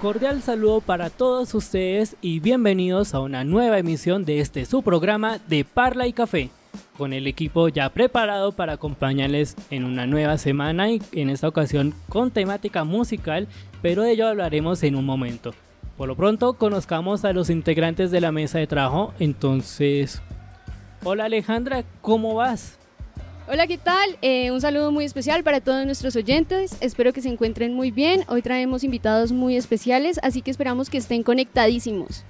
Cordial saludo para todos ustedes y bienvenidos a una nueva emisión de este su programa de Parla y Café, con el equipo ya preparado para acompañarles en una nueva semana y en esta ocasión con temática musical, pero de ello hablaremos en un momento. Por lo pronto conozcamos a los integrantes de la mesa de trabajo, entonces... Hola Alejandra, ¿cómo vas? Hola, ¿qué tal? Eh, un saludo muy especial para todos nuestros oyentes. Espero que se encuentren muy bien. Hoy traemos invitados muy especiales, así que esperamos que estén conectadísimos.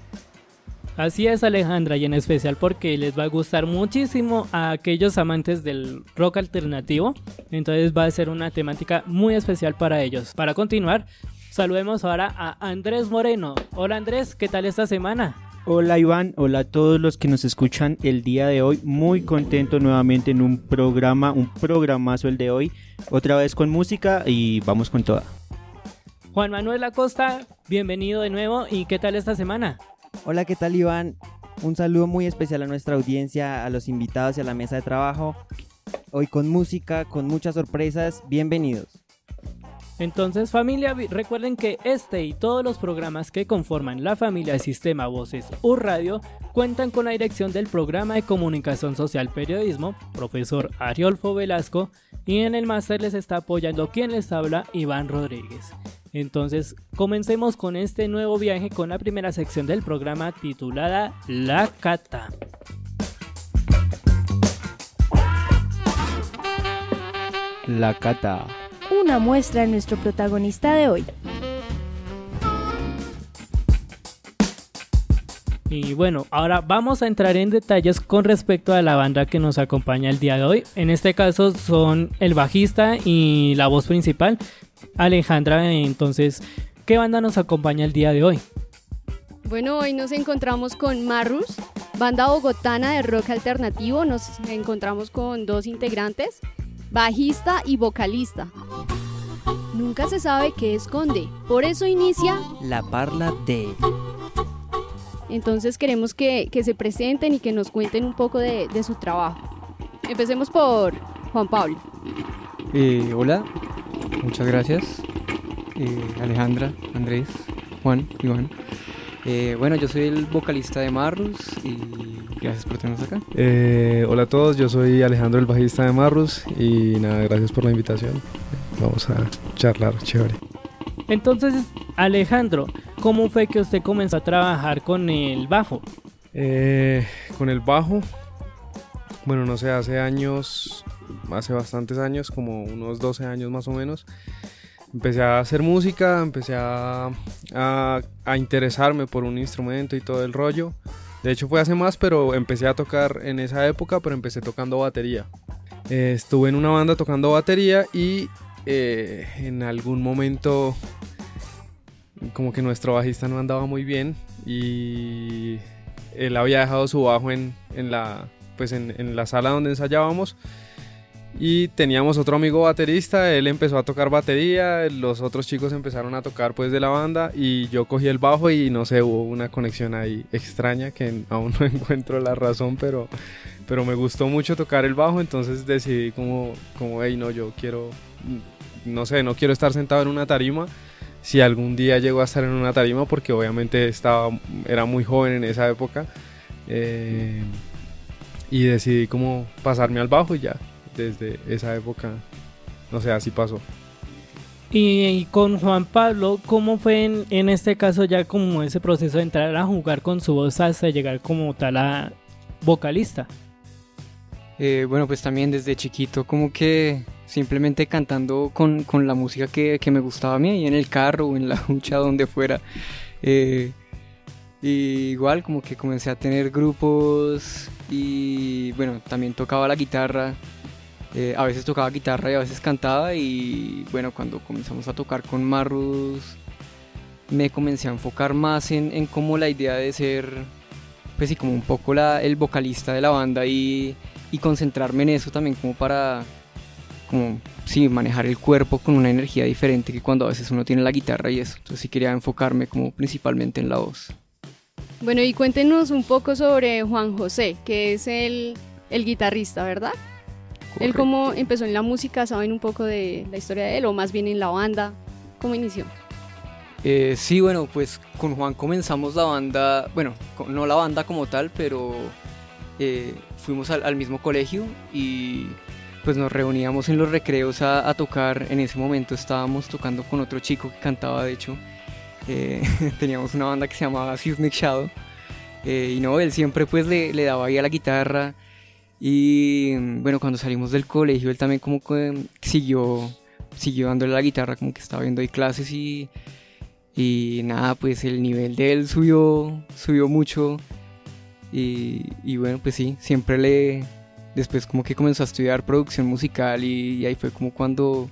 Así es Alejandra y en especial porque les va a gustar muchísimo a aquellos amantes del rock alternativo. Entonces va a ser una temática muy especial para ellos. Para continuar, saludemos ahora a Andrés Moreno. Hola Andrés, ¿qué tal esta semana? Hola Iván, hola a todos los que nos escuchan el día de hoy. Muy contento nuevamente en un programa, un programazo el de hoy. Otra vez con música y vamos con toda. Juan Manuel Acosta, bienvenido de nuevo y ¿qué tal esta semana? Hola, ¿qué tal Iván? Un saludo muy especial a nuestra audiencia, a los invitados y a la mesa de trabajo. Hoy con música, con muchas sorpresas. Bienvenidos. Entonces familia, recuerden que este y todos los programas que conforman la familia Sistema Voces U Radio cuentan con la dirección del programa de comunicación social periodismo, profesor Ariolfo Velasco, y en el máster les está apoyando quien les habla, Iván Rodríguez. Entonces, comencemos con este nuevo viaje con la primera sección del programa titulada La Cata. La Cata una muestra de nuestro protagonista de hoy. Y bueno, ahora vamos a entrar en detalles con respecto a la banda que nos acompaña el día de hoy. En este caso son el bajista y la voz principal, Alejandra. Entonces, ¿qué banda nos acompaña el día de hoy? Bueno, hoy nos encontramos con Marrus, banda bogotana de rock alternativo. Nos encontramos con dos integrantes, bajista y vocalista. Nunca se sabe qué esconde, por eso inicia La Parla de... Entonces queremos que, se presenten y que nos cuenten un poco de, su trabajo. Empecemos por Juan Pablo. Eh, hola, muchas gracias. Eh, Alejandra, Andrés, Juan, Iván. Eh, bueno, yo soy el vocalista de Marrus y gracias por tenernos acá. Eh, hola a todos, yo soy Alejandro, el bajista de Marrus y nada, gracias por la invitación. Vamos a charlar, chévere. Entonces, Alejandro, ¿cómo fue que usted comenzó a trabajar con el bajo? Eh, con el bajo, bueno, no sé, hace años, hace bastantes años, como unos 12 años más o menos empecé a hacer música, empecé a, a, interesarme por un instrumento y todo el rollo. De hecho fue hace más, pero empecé a tocar en esa época, pero empecé tocando batería. Eh, estuve en una banda tocando batería y eh, en algún momento como que nuestro bajista no andaba muy bien y él había dejado su bajo en, en la, pues en, en la sala donde ensayábamos y teníamos otro amigo baterista, él empezó a tocar batería, los otros chicos empezaron a tocar pues de la banda y yo cogí el bajo y no sé, hubo una conexión ahí extraña que aún no encuentro la razón, pero, pero me gustó mucho tocar el bajo, entonces decidí como, como, hey, no, yo quiero, no sé, no quiero estar sentado en una tarima. Si algún día llego a estar en una tarima, porque obviamente estaba, era muy joven en esa época, eh, y decidí como pasarme al bajo y ya, desde esa época, no sé, así pasó. Y, con Juan Pablo, ¿cómo fue en, este caso ya como ese proceso de entrar a jugar con su voz hasta llegar como tal a vocalista? Eh, bueno, pues también desde chiquito como que simplemente cantando con, la música que, me gustaba a mí, y en el carro o en la ducha, donde fuera. Eh, y igual como que comencé a tener grupos y bueno, también tocaba la guitarra eh, a veces tocaba guitarra y a veces cantaba y bueno, cuando comenzamos a tocar con Marrus, me comencé a enfocar más en, en como la idea de ser, pues sí, como un poco la, el vocalista de la banda y, y concentrarme en eso también como para, como, sí, manejar el cuerpo con una energía diferente que cuando a veces uno tiene la guitarra y eso. Entonces sí quería enfocarme como principalmente en la voz. Bueno, y cuéntenos un poco sobre Juan José, que es el, el guitarrista, ¿verdad? Él cómo empezó en la música, ¿saben un poco de la historia de él o más bien en la banda? ¿Cómo inició? Eh, sí, bueno, pues con Juan comenzamos la banda, bueno, no la banda como tal, pero eh, fuimos al, al, mismo colegio y pues nos reuníamos en los recreos a, a, tocar. En ese momento estábamos tocando con otro chico que cantaba, de hecho. Eh, teníamos una banda que se llamaba Seismic Shadow. Eh, y no, él siempre pues le, le, daba ahí a la guitarra. Y bueno, cuando salimos del colegio, él también como que siguió, siguió dándole la guitarra, como que estaba viendo ahí clases y, y nada, pues el nivel de él subió, subió mucho. Y, y, bueno, pues sí, siempre le... Después como que comenzó a estudiar producción musical y, y ahí fue como cuando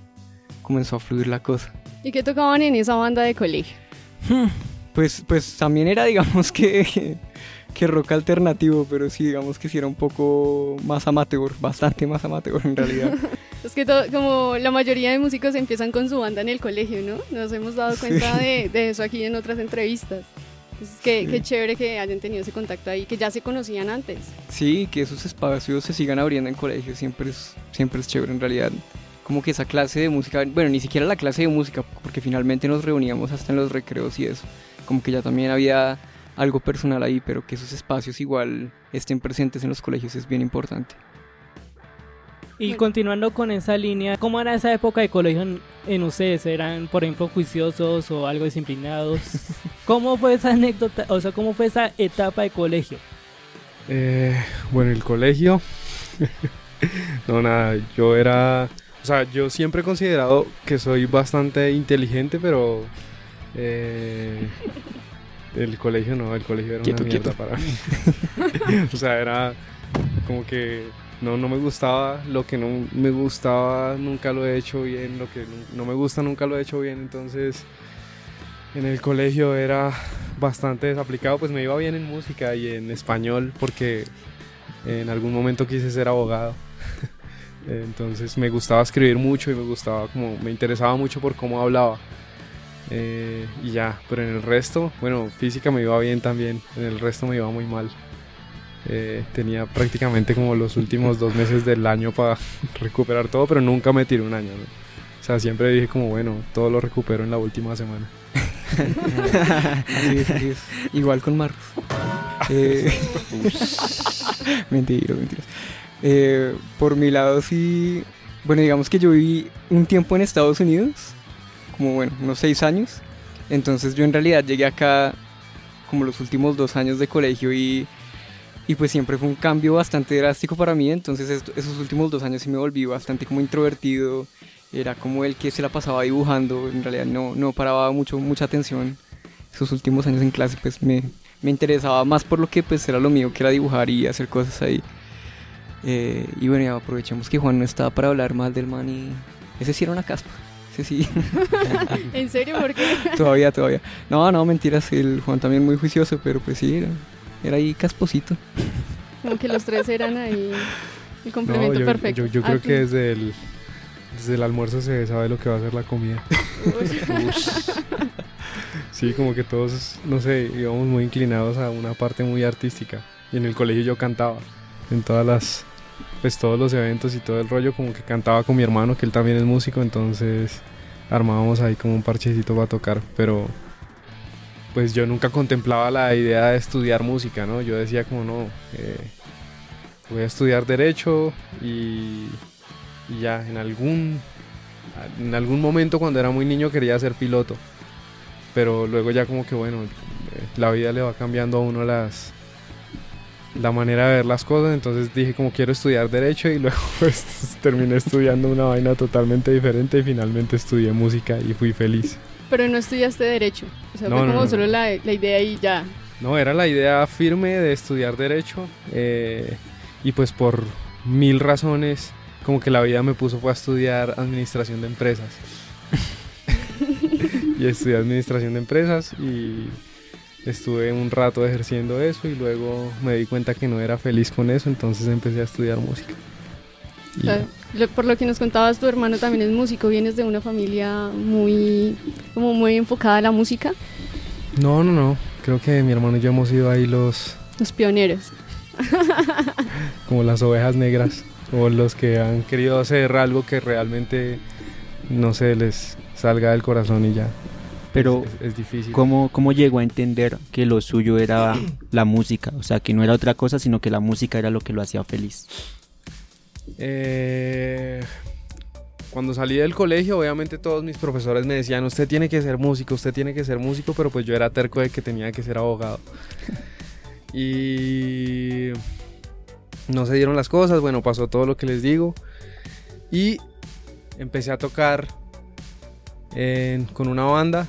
comenzó a fluir la cosa. ¿Y qué tocaban en esa banda de colegio? Pues, pues también era, digamos que, que rock alternativo, pero sí, digamos que sí era un poco más amateur, bastante más amateur en realidad. es que todo, como la mayoría de músicos empiezan con su banda en el colegio, ¿no? Nos hemos dado cuenta sí. de, de, eso aquí en otras entrevistas. Entonces, qué, sí. qué, chévere que hayan tenido ese contacto ahí, que ya se conocían antes. Sí, que esos espacios se sigan abriendo en colegios, siempre es, siempre es chévere en realidad como que esa clase de música, bueno, ni siquiera la clase de música, porque finalmente nos reuníamos hasta en los recreos y eso, como que ya también había algo personal ahí, pero que esos espacios igual estén presentes en los colegios es bien importante. Y continuando con esa línea, ¿cómo era esa época de colegio en, en ustedes? ¿Eran, por ejemplo, juiciosos o algo disciplinados? ¿Cómo fue esa anécdota, o sea, cómo fue esa etapa de colegio? Eh, bueno, el colegio... no, nada, yo era o sea, yo siempre he considerado que soy bastante inteligente, pero eh, el colegio no, el colegio era quieto, una mierda quieto. para mí. o sea, era como que no, no me gustaba, lo que no me gustaba nunca lo he hecho bien, lo que no me gusta nunca lo he hecho bien, entonces en el colegio era bastante desaplicado, pues me iba bien en música y en español porque en algún momento quise ser abogado. Entonces me gustaba escribir mucho y me gustaba como, me interesaba mucho por cómo hablaba. Eh, y ya, pero en el resto, bueno, física me iba bien también, en el resto me iba muy mal. Eh, tenía prácticamente como los últimos dos meses del año para recuperar todo, pero nunca me tiré un año. ¿no? O sea, siempre dije como, bueno, todo lo recupero en la última semana. así es, así es. Igual con Marcos. eh, mentira, mentira. Eh, por mi lado sí, bueno, digamos que yo viví un tiempo en Estados Unidos, como bueno, unos seis años. Entonces yo en realidad llegué acá como los últimos dos años de colegio y, y pues siempre fue un cambio bastante drástico para mí. Entonces esto, esos últimos dos años sí me volví bastante como introvertido. Era como el que se la pasaba dibujando, en realidad no, no paraba mucho, mucha atención. Esos últimos años en clase pues me, me interesaba más por lo que pues era lo mío, que era dibujar y hacer cosas ahí. Eh, y bueno, ya aprovechamos que Juan no estaba para hablar mal del man y ese sí era una caspa. Ese sí. ¿En serio? ¿Por qué? todavía, todavía. No, no, mentiras. El Juan también muy juicioso, pero pues sí, era, era ahí casposito. Como que los tres eran ahí el complemento no, yo, perfecto. Yo, yo creo que desde el, desde el almuerzo se sabe lo que va a ser la comida. sí, como que todos, no sé, íbamos muy inclinados a una parte muy artística. Y en el colegio yo cantaba en todas las pues todos los eventos y todo el rollo como que cantaba con mi hermano que él también es músico entonces armábamos ahí como un parchecito para tocar pero pues yo nunca contemplaba la idea de estudiar música no yo decía como no eh, voy a estudiar derecho y, y, ya en algún en algún momento cuando era muy niño quería ser piloto pero luego ya como que bueno la vida le va cambiando a uno las la manera de ver las cosas, entonces dije como quiero estudiar derecho y luego pues terminé estudiando una vaina totalmente diferente y finalmente estudié música y fui feliz. Pero no estudiaste derecho, o sea, no, fue como no, solo la, la, idea y ya. No, era la idea firme de estudiar derecho eh, y pues por mil razones como que la vida me puso fue a estudiar administración de empresas. y estudié administración de empresas y estuve un rato ejerciendo eso y luego me di cuenta que no era feliz con eso, entonces empecé a estudiar música. Y Claro. Lo- Por lo que nos contabas, tu hermano también es músico, vienes de una familia muy, como muy enfocada a la música, No, no, no. Creo que mi hermano y yo hemos sido ahí los los pioneros. como las ovejas negras o los que han querido hacer algo que realmente no se les salga del corazón y ya. Pero, es, es difícil. ¿cómo, ¿cómo llegó a entender que lo suyo era la música? O sea, que no era otra cosa, sino que la música era lo que lo hacía feliz. Eh, cuando salí del colegio, obviamente todos mis profesores me decían, usted tiene que ser músico, usted tiene que ser músico, pero pues yo era terco de que tenía que ser abogado. y no se dieron las cosas, bueno, pasó todo lo que les digo. Y empecé a tocar en- con una banda.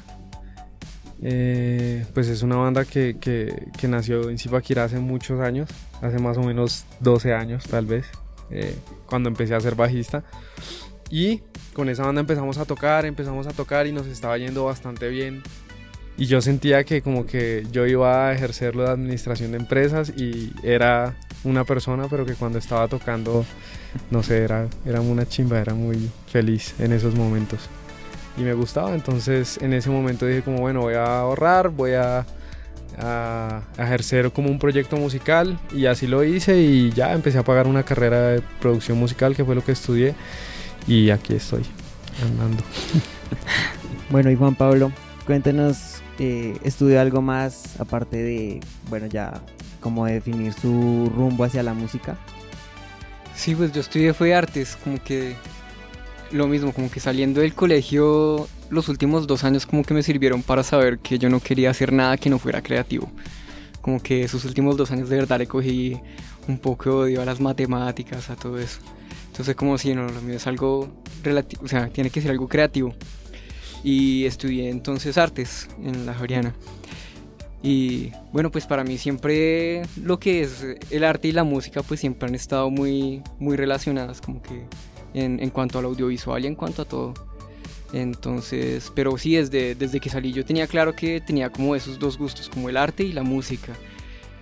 Eh, pues es una banda que, que- que nació en Zipaquirá hace muchos años, hace más o menos 12 años tal vez eh, cuando empecé a ser bajista. Y con esa banda empezamos a tocar, empezamos a tocar y nos estaba yendo bastante bien. Y yo sentía que como que yo iba a ejercerlo de administración de empresas y era una persona, pero que cuando estaba tocando, no sé, era, era una chimba, era muy feliz en esos momentos. Y me gustaba, entonces en ese momento dije como, bueno, voy a ahorrar, voy a a a ejercer como un proyecto musical y así lo hice y ya empecé a pagar una carrera de producción musical que fue lo que estudié y aquí estoy andando. Bueno, y Juan Pablo, cuéntenos, eh, ¿estudió algo más aparte de, bueno, ya como definir su rumbo hacia la música? Sí, pues yo estudié fue artes, como que lo mismo, como que saliendo del colegio los últimos dos años como que me sirvieron para saber que yo no quería hacer nada que no fuera creativo. Como que esos últimos dos años de verdad le cogí un poco de odio a las matemáticas, a todo eso. Entonces como si no, lo mío es algo relativo, o sea, tiene que ser algo creativo. Y estudié entonces artes en la Javeriana. Y bueno, pues para mí siempre lo que es el arte y la música pues siempre han estado muy, muy relacionadas como que en, en cuanto al audiovisual y en cuanto a todo. Entonces, pero sí, desde, desde que salí yo tenía claro que tenía como esos dos gustos, como el arte y la música.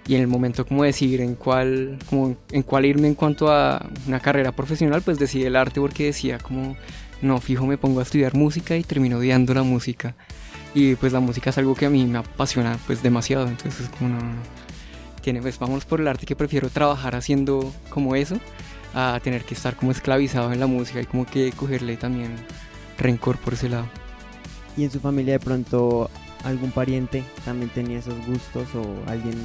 Y en el momento como decidir en cuál, como en cuál irme en cuanto a una carrera profesional, pues decidí el arte porque decía como, no, fijo, me pongo a estudiar música y termino odiando la música. Y pues la música es algo que a mí me apasiona pues demasiado, entonces es como no, no, no. Tiene, pues vamos por el arte que prefiero trabajar haciendo como eso a tener que estar como esclavizado en la música y como que cogerle también rencor por ese lado. ¿Y en su familia de pronto algún pariente también tenía esos gustos o alguien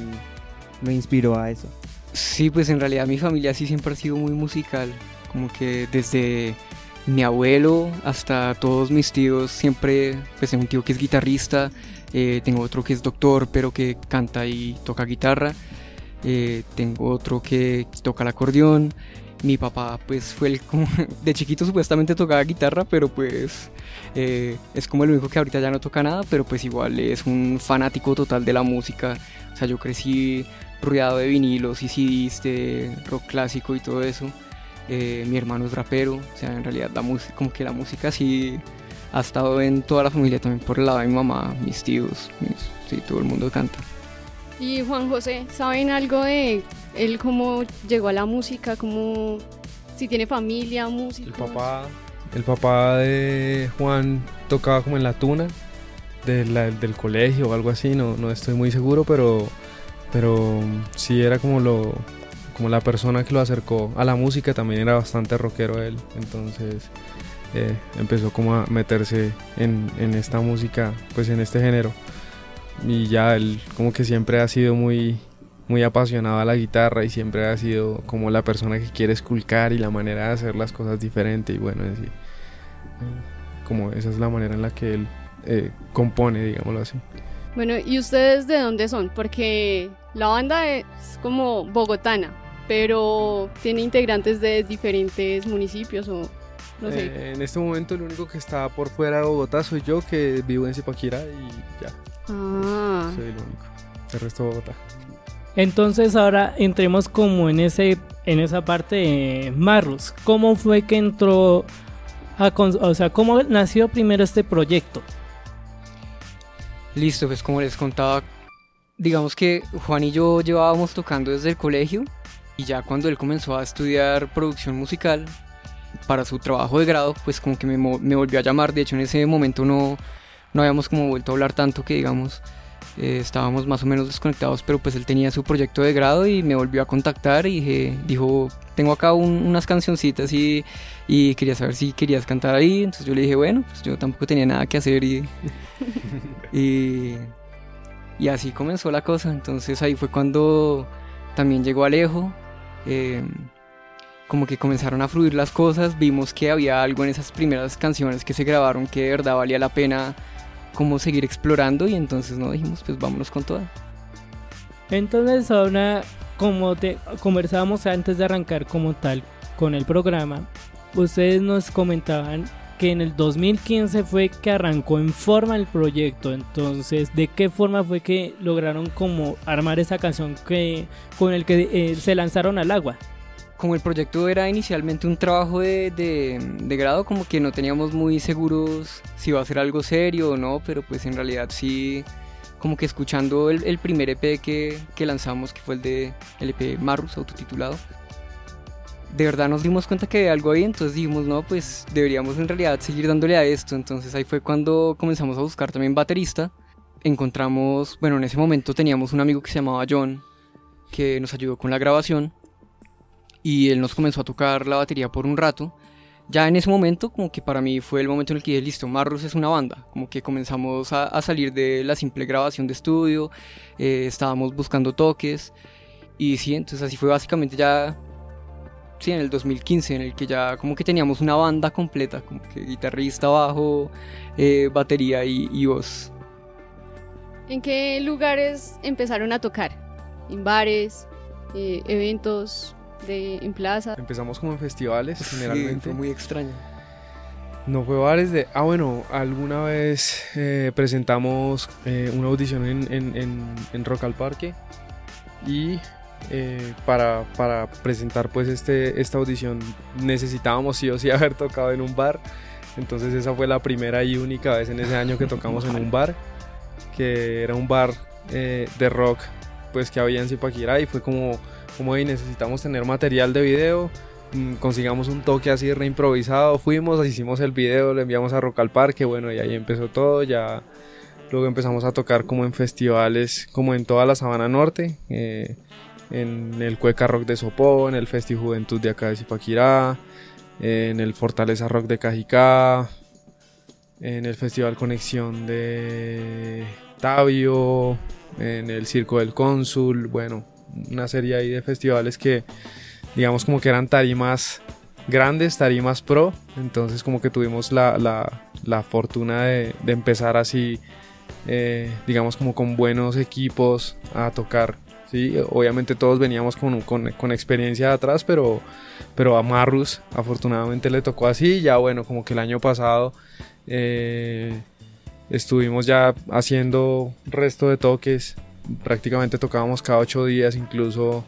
lo inspiró a eso? Sí, pues en realidad mi familia sí siempre ha sido muy musical, como que desde mi abuelo hasta todos mis tíos siempre, pues tengo un tío que es guitarrista, eh, tengo otro que es doctor pero que canta y toca guitarra, eh, tengo otro que toca el acordeón, mi papá pues fue el como de chiquito supuestamente tocaba guitarra pero pues eh, es como el único que ahorita ya no toca nada pero pues igual es un fanático total de la música. O sea yo crecí rodeado de vinilos y CDs de rock clásico y todo eso. Eh, mi hermano es rapero o sea en realidad la música como que la música sí ha estado en toda la familia también por el lado de mi mamá mis tíos mis- sí todo el mundo canta. Y Juan José, ¿saben algo de él cómo llegó a la música? ¿Cómo, si tiene familia, música? El papá, el papá de Juan tocaba como en la tuna del colegio o algo así, no, no estoy muy seguro, pero, pero sí era como lo como la persona que lo acercó a la música, también era bastante rockero él, entonces eh, empezó como a meterse en, en esta música, pues en este género. Y ya él como que siempre ha sido muy, muy apasionado a la guitarra y siempre ha sido como la persona que quiere esculcar y la manera de hacer las cosas diferente y bueno, es decir, eh, como esa es la manera en la que él eh, compone, digámoslo así. Bueno, ¿y ustedes de dónde son? Porque la banda es como bogotana, pero tiene integrantes de diferentes municipios o no sé. Eh, en este momento el único que está por fuera de Bogotá soy yo que vivo en Zipaquirá y ya, ah, soy el único. El resto de Bogotá. Entonces ahora entremos como en ese en esa parte de Marrus. ¿Cómo fue que entró a o sea, cómo nació primero este proyecto? Listo, pues como les contaba, digamos que Juan y yo llevábamos tocando desde el colegio y ya cuando él comenzó a estudiar producción musical para su trabajo de grado, pues como que me, me volvió a llamar. De hecho, en ese momento no, no habíamos como vuelto a hablar tanto que digamos eh, estábamos más o menos desconectados, pero pues él tenía su proyecto de grado y me volvió a contactar y dije, dijo, tengo acá unas cancioncitas y, y, quería saber si querías cantar ahí. Entonces yo le dije, bueno, pues yo tampoco tenía nada que hacer y, y, y, así comenzó la cosa. Entonces ahí fue cuando también llegó Alejo. Eh, como que comenzaron a fluir las cosas, vimos que había algo en esas primeras canciones que se grabaron que de verdad valía la pena como seguir explorando y entonces no dijimos pues vámonos con toda. Entonces ahora como te conversábamos antes de arrancar como tal con el programa, ustedes nos comentaban que en el 2015 fue que arrancó en forma el proyecto. Entonces, ¿de qué forma fue que lograron como armar esa canción que con el que eh, se lanzaron al agua? Como el proyecto era inicialmente un trabajo de, de, grado, como que no teníamos muy seguros si iba a ser algo serio o no, pero pues en realidad sí, como que escuchando el, primer EP que, que, lanzamos, que fue el de el EP Marus, autotitulado, de verdad nos dimos cuenta que había algo ahí, entonces dijimos, no, pues deberíamos en realidad seguir dándole a esto, entonces ahí fue cuando comenzamos a buscar también baterista, encontramos, bueno, en ese momento teníamos un amigo que se llamaba John, que nos ayudó con la grabación, y él nos comenzó a tocar la batería por un rato. Ya en ese momento, como que para mí fue el momento en el que dije, listo, Marrus es una banda. Como que comenzamos a, salir de la simple grabación de estudio, eh, estábamos buscando toques. Y sí, entonces así fue básicamente ya, sí, en el 2015, en el que ya como que teníamos una banda completa, como que guitarrista, bajo, eh, batería y, y voz. ¿En qué lugares empezaron a tocar? ¿En bares? Eh, ¿Eventos? De, en plaza. Empezamos como en festivales, generalmente. fue muy extraño. No fue bares de... Ah, bueno, alguna vez eh, presentamos eh, una audición en, en, en, Rock al Parque y eh, para, para, presentar pues este, esta audición necesitábamos sí o sí haber tocado en un bar. Entonces esa fue la primera y única vez en ese año que tocamos en un bar, que era un bar de rock pues que había en Zipaquirá y fue como como hoy necesitamos tener material de video, mm, consigamos un toque así reimprovisado, fuimos, hicimos el video, lo enviamos a Rock al Parque, bueno, y ahí empezó todo, ya luego empezamos a tocar como en festivales, como en toda la Sabana Norte, eh, en el Cueca Rock de Sopó, en el Festi Juventud de acá de Zipaquirá, en el Fortaleza Rock de Cajicá, en el Festival Conexión de Tabio, en el Circo del Cónsul, bueno, una serie ahí de festivales que digamos como que eran tarimas grandes, tarimas pro, entonces como que tuvimos la, la, fortuna de, empezar así, eh, digamos como con buenos equipos a tocar. ¿sí? Obviamente todos veníamos con, con, con experiencia de atrás, pero, pero a Marrus afortunadamente le tocó así, ya bueno, como que el año pasado... Eh, estuvimos ya haciendo resto de toques prácticamente tocábamos cada ocho días, incluso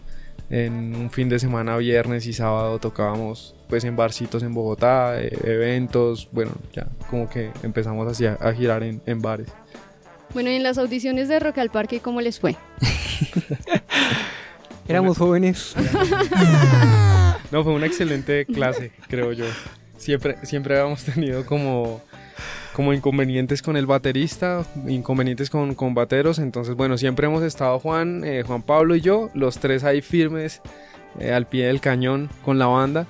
en un fin de semana, viernes y sábado tocábamos pues en barcitos en Bogotá, eh, eventos, bueno, ya como que empezamos así a, girar en, bares. Bueno, y en las audiciones de Rock al Parque, ¿cómo les fue? Éramos jóvenes. no, fue una excelente clase, creo yo. Siempre, siempre habíamos tenido como como inconvenientes con el baterista, inconvenientes con, con bateros. Entonces, bueno, siempre hemos estado Juan, eh, Juan Pablo y yo, los tres ahí firmes eh, al pie del cañón con la banda.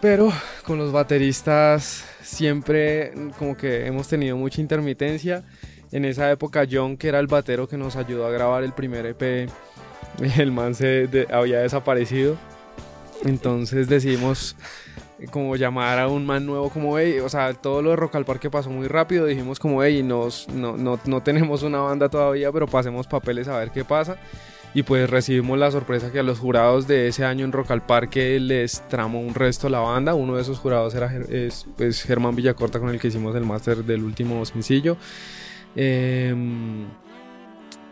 Pero con los bateristas siempre como que hemos tenido mucha intermitencia. En esa época John, que era el batero que nos ayudó a grabar el primer EP, el man se había desaparecido. Entonces decidimos como llamar a un man nuevo como, hey, o sea, todo lo de Rock al pasó muy rápido, dijimos como, hey, nos, no, no, no tenemos una banda todavía, pero pasemos papeles a ver qué pasa. Y pues recibimos la sorpresa que a los jurados de ese año en Rock al Parque les tramó un resto la banda. Uno de esos jurados era es, pues, Germán Villacorta con el que hicimos el máster del último sencillo. Em,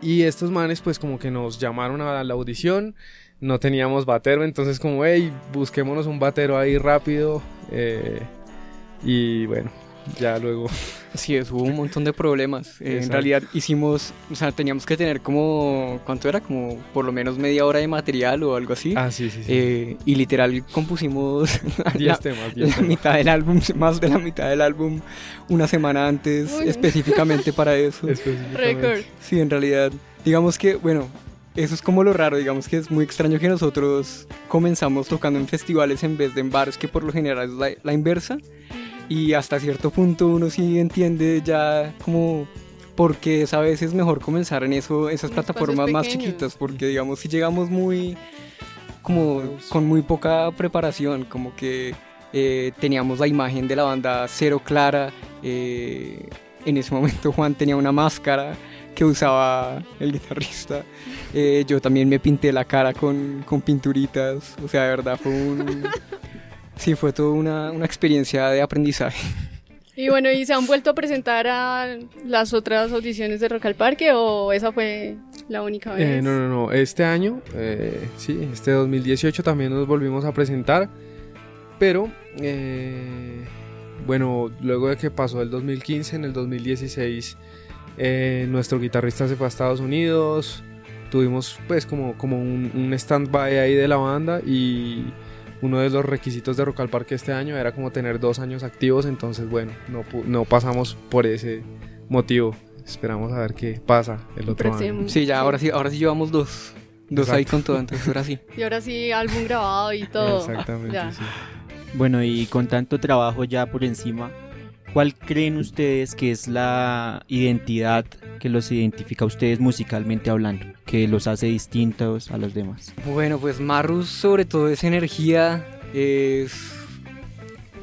y estos manes pues como que nos llamaron a la audición no teníamos batero, entonces como, hey, busquémonos un batero ahí rápido. Eh, y bueno, ya luego... Sí, es, hubo un montón de problemas. Eh, en realidad hicimos, o sea, teníamos que tener como, ¿cuánto era? Como por lo menos media hora de material o algo así. Ah, sí, sí, sí. Eh, y literal compusimos la, 10 temas, 10 la temas. mitad del álbum, más de la mitad del álbum, una semana antes, Uy. específicamente para eso. Específicamente. Récord. Sí, en realidad, digamos que, bueno, eso es como lo raro, digamos que es muy extraño que nosotros comenzamos tocando en festivales en vez de en bares, que por lo general es la, la inversa, y hasta cierto punto uno sí entiende ya como por qué es a veces mejor comenzar en eso, esas plataformas más chiquitas, porque digamos si llegamos muy, como con muy poca preparación, como que eh, teníamos la imagen de la banda cero clara, eh, en ese momento Juan tenía una máscara que usaba el guitarrista. Eh, yo también me pinté la cara con, con pinturitas. O sea, de verdad fue un... Sí, fue toda una, una experiencia de aprendizaje. Y bueno, ¿y se han vuelto a presentar a las otras audiciones de Rock al Parque o esa fue la única vez? Eh, no, no, no. Este año, eh, sí, este 2018 también nos volvimos a presentar. Pero, eh, bueno, luego de que pasó el 2015, en el 2016, eh, nuestro guitarrista se fue a Estados Unidos. Tuvimos, pues, como, como un, un stand-by ahí de la banda. Y uno de los requisitos de Rock al Parque este año era como tener dos años activos. Entonces, bueno, no, no pasamos por ese motivo. Esperamos a ver qué pasa el otro año. Sí, ya ahora sí, ahora sí llevamos dos. Dos ahí Exacto. con todo, entonces ahora sí. Y ahora sí, álbum grabado y todo. Exactamente, Ya. sí. Bueno, y con tanto trabajo ya por encima, ¿cuál creen ustedes que es la identidad que los identifica a ustedes musicalmente hablando, que los hace distintos a los demás? Bueno, pues Marus sobre todo es energía, es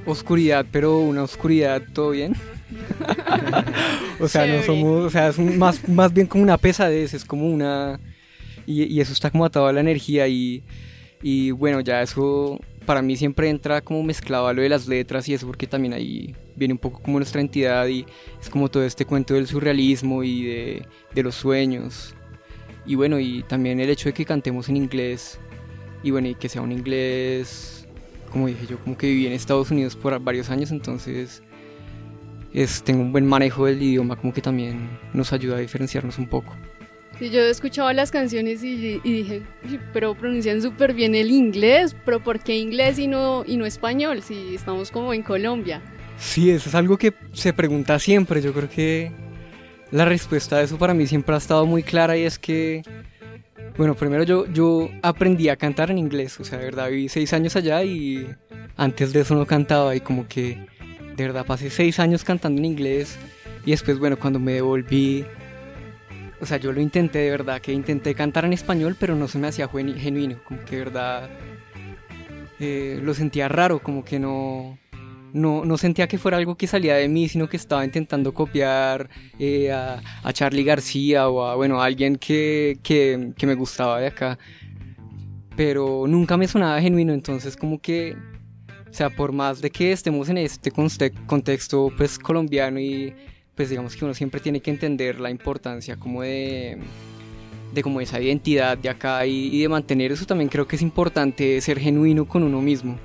oscuridad, pero una oscuridad todo bien. o sea, no somos, o sea, es un- más, más bien como una pesadez, es como una... Y, y eso está como atado a la energía y, y bueno, ya eso para mí siempre entra como mezclado a lo de las letras y eso porque también ahí viene un poco como nuestra entidad y es como todo este cuento del surrealismo y de, de los sueños. Y bueno, y también el hecho de que cantemos en inglés y bueno, y que sea un inglés, como dije yo, como que viví en Estados Unidos por varios años, entonces es, tengo un buen manejo del idioma, como que también nos ayuda a diferenciarnos un poco. Sí, yo escuchaba las canciones y, dije, "Uy, pero pronuncian súper bien el inglés, pero ¿por qué inglés y no, y no español si estamos como en Colombia? Sí, eso es algo que se pregunta siempre. Yo creo que la respuesta a eso para mí siempre ha estado muy clara y es que, bueno, primero yo, yo aprendí a cantar en inglés, o sea, de verdad viví seis años allá y antes de eso no cantaba y como que de verdad pasé seis años cantando en inglés y después, bueno, cuando me devolví, o sea, yo lo intenté de verdad, que intenté cantar en español, pero no se me hacía genu- genuino, como que de verdad eh, lo sentía raro, como que no, no, no sentía que fuera algo que salía de mí, sino que estaba intentando copiar eh, a, a Charlie García o a, bueno, a alguien que, que, que me gustaba de acá. Pero nunca me sonaba genuino, entonces como que, o sea, por más de que estemos en este conte- contexto pues colombiano y pues digamos que uno siempre tiene que entender la importancia como de de como esa identidad de acá y, y de mantener eso también creo que es importante ser genuino con uno mismo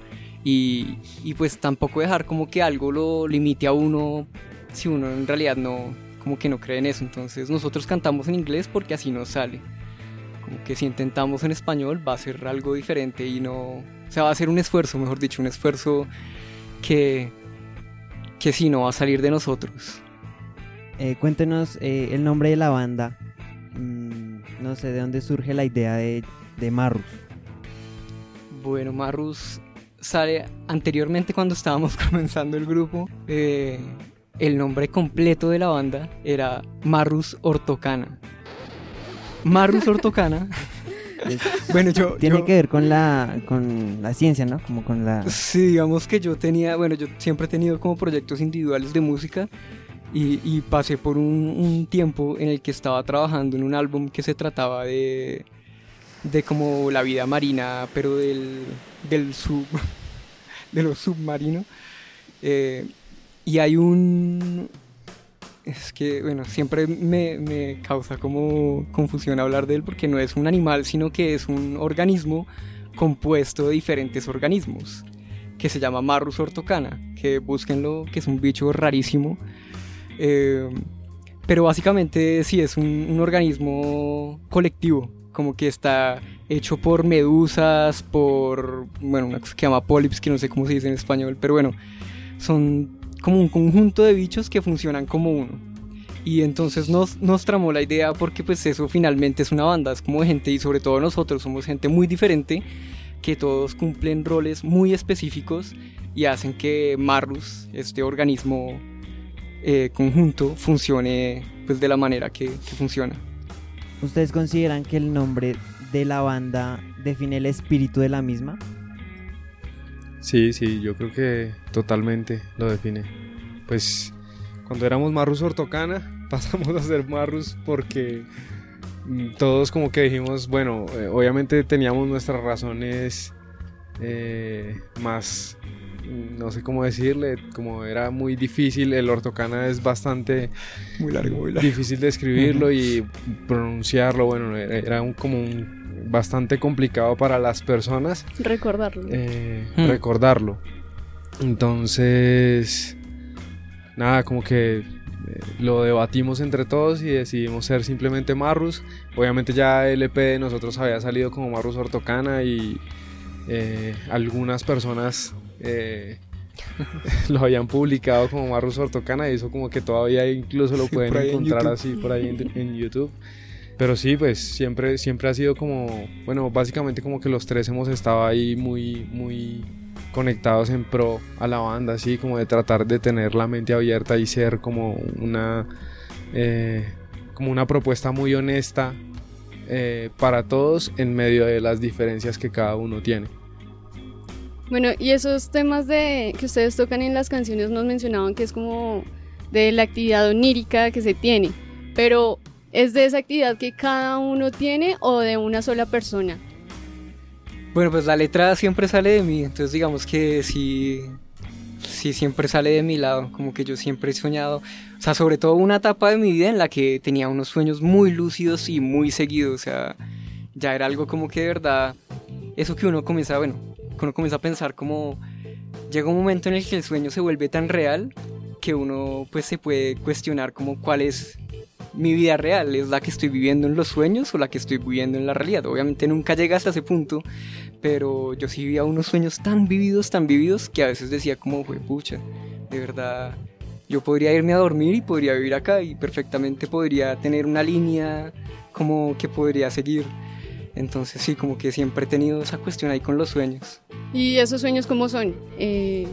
y, y pues tampoco dejar como que algo lo limite a uno si uno en realidad no como que no cree en eso. Entonces nosotros cantamos en inglés porque así nos sale. Como que si intentamos en español va a ser algo diferente y no o sea va a ser un esfuerzo mejor dicho un esfuerzo que que sí no va a salir de nosotros Eh, cuéntenos eh, el nombre de la banda. Mm, no sé de dónde surge la idea de, de Marrus. Bueno, Marrus sale anteriormente cuando estábamos comenzando el grupo. eh, el nombre completo de la banda era Marrus Ortocana. Marrus Ortocana. Es- bueno, yo. Tiene yo- que ver con la, con la ciencia, ¿no? Como con la... Sí, digamos que yo tenía, bueno, yo siempre he tenido como proyectos individuales de música y, y pasé por un, un tiempo en el que estaba trabajando en un álbum que se trataba de, de como la vida marina, pero del, del sub, de lo submarino. Eh, y hay un... Es que, bueno, siempre me, me causa como confusión hablar de él porque no es un animal, sino que es un organismo compuesto de diferentes organismos. que se llama Marrus ortocana, que búsquenlo, que es un bicho rarísimo. Eh, pero básicamente sí es un, un, organismo colectivo, como que está hecho por medusas, por, bueno, una cosa que se llama pólips, que no sé cómo se dice en español, pero bueno, son como un conjunto de bichos que funcionan como uno. Y entonces nos, nos tramó la idea porque pues eso finalmente es una banda, es como gente y sobre todo nosotros somos gente muy diferente, que todos cumplen roles muy específicos y hacen que Marrus, este organismo eh, conjunto, funcione pues de la manera que, que funciona. ¿Ustedes consideran que el nombre de la banda define el espíritu de la misma? Sí, sí, yo creo que totalmente lo define. Pues cuando éramos Marrus Ortocana, pasamos a ser Marrus porque mm, todos como que dijimos, bueno, eh, obviamente teníamos nuestras razones eh, más no sé cómo decirle, como era muy difícil, el ortocana es bastante muy largo, muy largo. difícil de escribirlo y pronunciarlo, bueno, era un, como un bastante complicado para las personas. Recordarlo. Eh, hmm. Recordarlo. Entonces, nada, como que eh, lo debatimos entre todos y decidimos ser simplemente Marrus. Obviamente ya el EP de nosotros había salido como Marrus Ortocana y eh, algunas personas eh, lo habían publicado como Marrus Ortocana y eso como que todavía incluso lo pueden encontrar así por ahí en, YouTube. Pero sí, pues siempre, siempre ha sido como, bueno, básicamente como que los tres hemos estado ahí muy, muy conectados en pro a la banda, así como de tratar de tener la mente abierta y ser como una, eh, como una propuesta muy honesta eh, para todos en medio de las diferencias que cada uno tiene. Bueno, y esos temas de que ustedes tocan en las canciones nos mencionaban que es como de la actividad onírica que se tiene, pero ¿es de esa actividad que cada uno tiene o de una sola persona? Bueno, pues la letra siempre sale de mí, entonces digamos que sí, sí siempre sale de mi lado, como que yo siempre he soñado, o sea, sobre todo una etapa de mi vida en la que tenía unos sueños muy lúcidos y muy seguidos, o sea, ya era algo como que de verdad, eso que uno comienza, bueno, uno comienza a pensar como llega un momento en el que el sueño se vuelve tan real que uno pues se puede cuestionar como cuál es mi vida real, es la que estoy viviendo en los sueños o la que estoy viviendo en la realidad. Obviamente nunca llega hasta ese punto, pero yo sí vivía unos sueños tan vividos, tan vividos que a veces decía como, fue pucha, de verdad, yo podría irme a dormir y podría vivir acá y perfectamente podría tener una línea como que podría seguir. Entonces sí, como que siempre he tenido esa cuestión ahí con los sueños. ¿Y esos sueños cómo son? Eh...